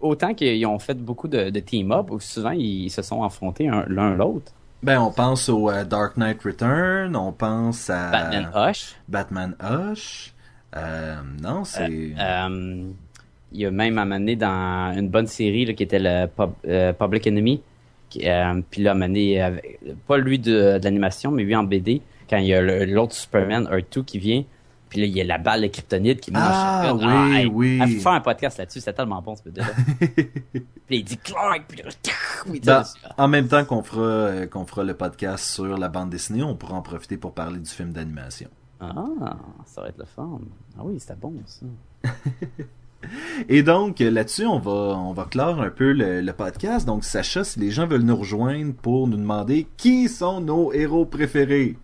Autant qu'ils ont fait beaucoup de, de team-up, ou souvent, ils se sont affrontés un- l'un l'autre. Ben, on pense au euh, Dark Knight Return, on pense à Batman Hush. Batman Hush. Euh, non, c'est... Euh, il y a même amené dans une bonne série là, qui était le Pub- Public Enemy. Qui, puis là, amené avec, pas lui de, de l'animation, mais lui en BD, quand il y a l'autre Superman, Earth 2, qui vient. Puis là, il y a la balle de kryptonite qui mange. Ah, oui, oui. Il faut faire un podcast là-dessus, c'est tellement bon ce puis il dit Clark, puis là, il dit Ben, dessus. en même temps qu'on fera, euh, qu'on fera le podcast sur la bande dessinée, on pourra en profiter pour parler du film d'animation. Ah, ça va être le fun. Ah oui, c'était bon ça. Et donc, là-dessus, on va, on va clore un peu le, le podcast. Donc, Sacha, si les gens veulent nous rejoindre pour nous demander qui sont nos héros préférés.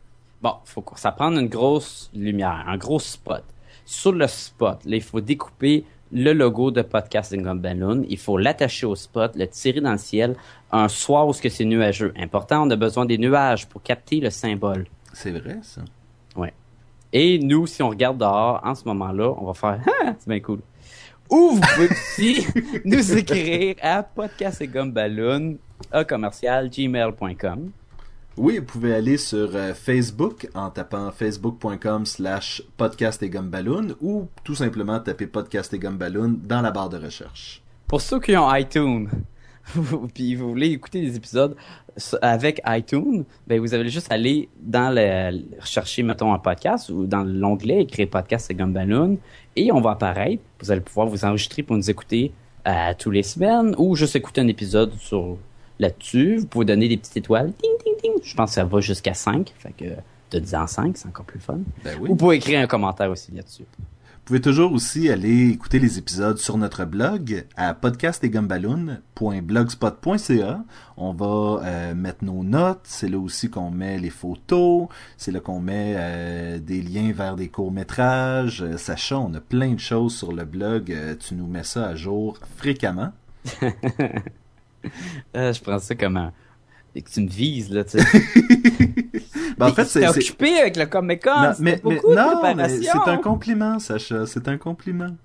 Bon, faut que ça prenne une grosse lumière, un gros spot. Sur le spot, là, il faut découper le logo de Podcasting Gun Balloon. Il faut l'attacher au spot, le tirer dans le ciel. Un soir où ce que c'est nuageux. Important, on a besoin des nuages pour capter le symbole. C'est vrai, ça. Ouais. Et nous, si on regarde dehors, en ce moment-là, on va faire Ah, c'est bien cool. Ou vous pouvez aussi nous écrire à podcastingumballoon à commercial gmail.com. Oui, vous pouvez aller sur euh, Facebook en tapant facebook.com slash podcast et gumballoon ou tout simplement taper podcast et gumballoon dans la barre de recherche. Pour ceux qui ont iTunes, puis vous voulez écouter des épisodes avec iTunes, ben vous avez juste aller dans le rechercher mettons un podcast ou dans l'onglet écrire podcast et Gumballoon et on va apparaître. Vous allez pouvoir vous enregistrer pour nous écouter euh, tous les semaines ou juste écouter un épisode sur là-dessus. Vous pouvez donner des petites étoiles. Ting, ting, ting. Je pense que ça va jusqu'à 5. Fait que de 10 en 5, c'est encore plus fun. Ben oui. Vous pouvez écrire un commentaire aussi là-dessus. Vous pouvez toujours aussi aller écouter les épisodes sur notre blog à podcastetgumballoon.blogspot.ca. On va euh, mettre nos notes, c'est là aussi qu'on met les photos, c'est là qu'on met euh, des liens vers des courts-métrages. Euh, Sacha, on a plein de choses sur le blog, tu nous mets ça à jour fréquemment. Euh, je prends ça comme un... que tu me vises, là, tu sais. Ben, en fait, c'est... Occupé avec le Comic Con, Non, mais, mais- beaucoup de non, mais c'est un compliment, Sacha. C'est un compliment.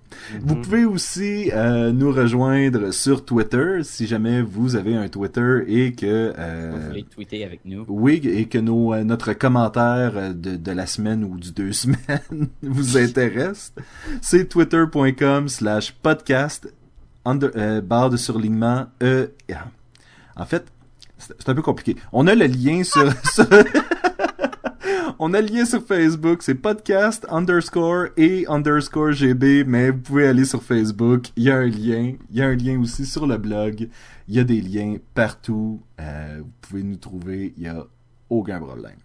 Vous Mhm. pouvez aussi euh, nous rejoindre sur Twitter si jamais vous avez un Twitter et que euh, Vous voulez tweeter avec nous. oui et que nos, euh, notre commentaire de, de la semaine ou du deux semaines vous intéresse. C'est twitter.com slash podcast under, euh, barre de surlignement E. En fait, c'est un peu compliqué. On a le lien sur, sur- On a le lien sur Facebook, c'est podcast underscore et underscore GB, mais vous pouvez aller sur Facebook, il y a un lien, il y a un lien aussi sur le blog, il y a des liens partout, euh, vous pouvez nous trouver, il y a aucun problème.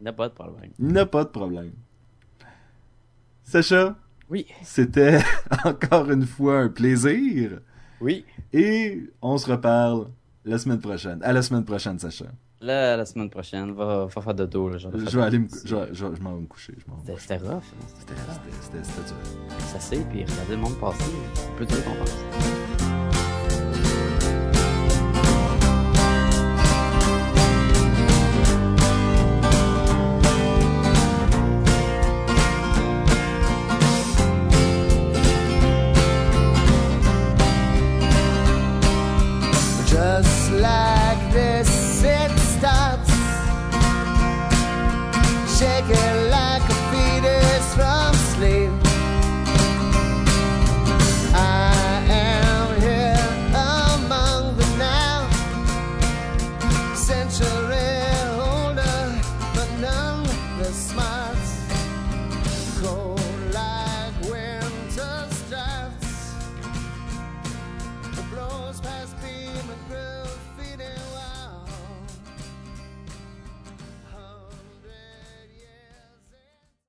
Il n'y a pas de problème. Il n'y a pas de problème. Sacha, Oui. C'était encore une fois un plaisir. Oui. Et on se reparle la semaine prochaine. À la semaine prochaine, Sacha. Là, la semaine prochaine, va, va faire de dos. Là, je vais aller me, je, je, je m'en vais me coucher. C'était rough. Hein? C'était dur. Ça c'est, puis regarder le monde passer, plus dur qu'on pense.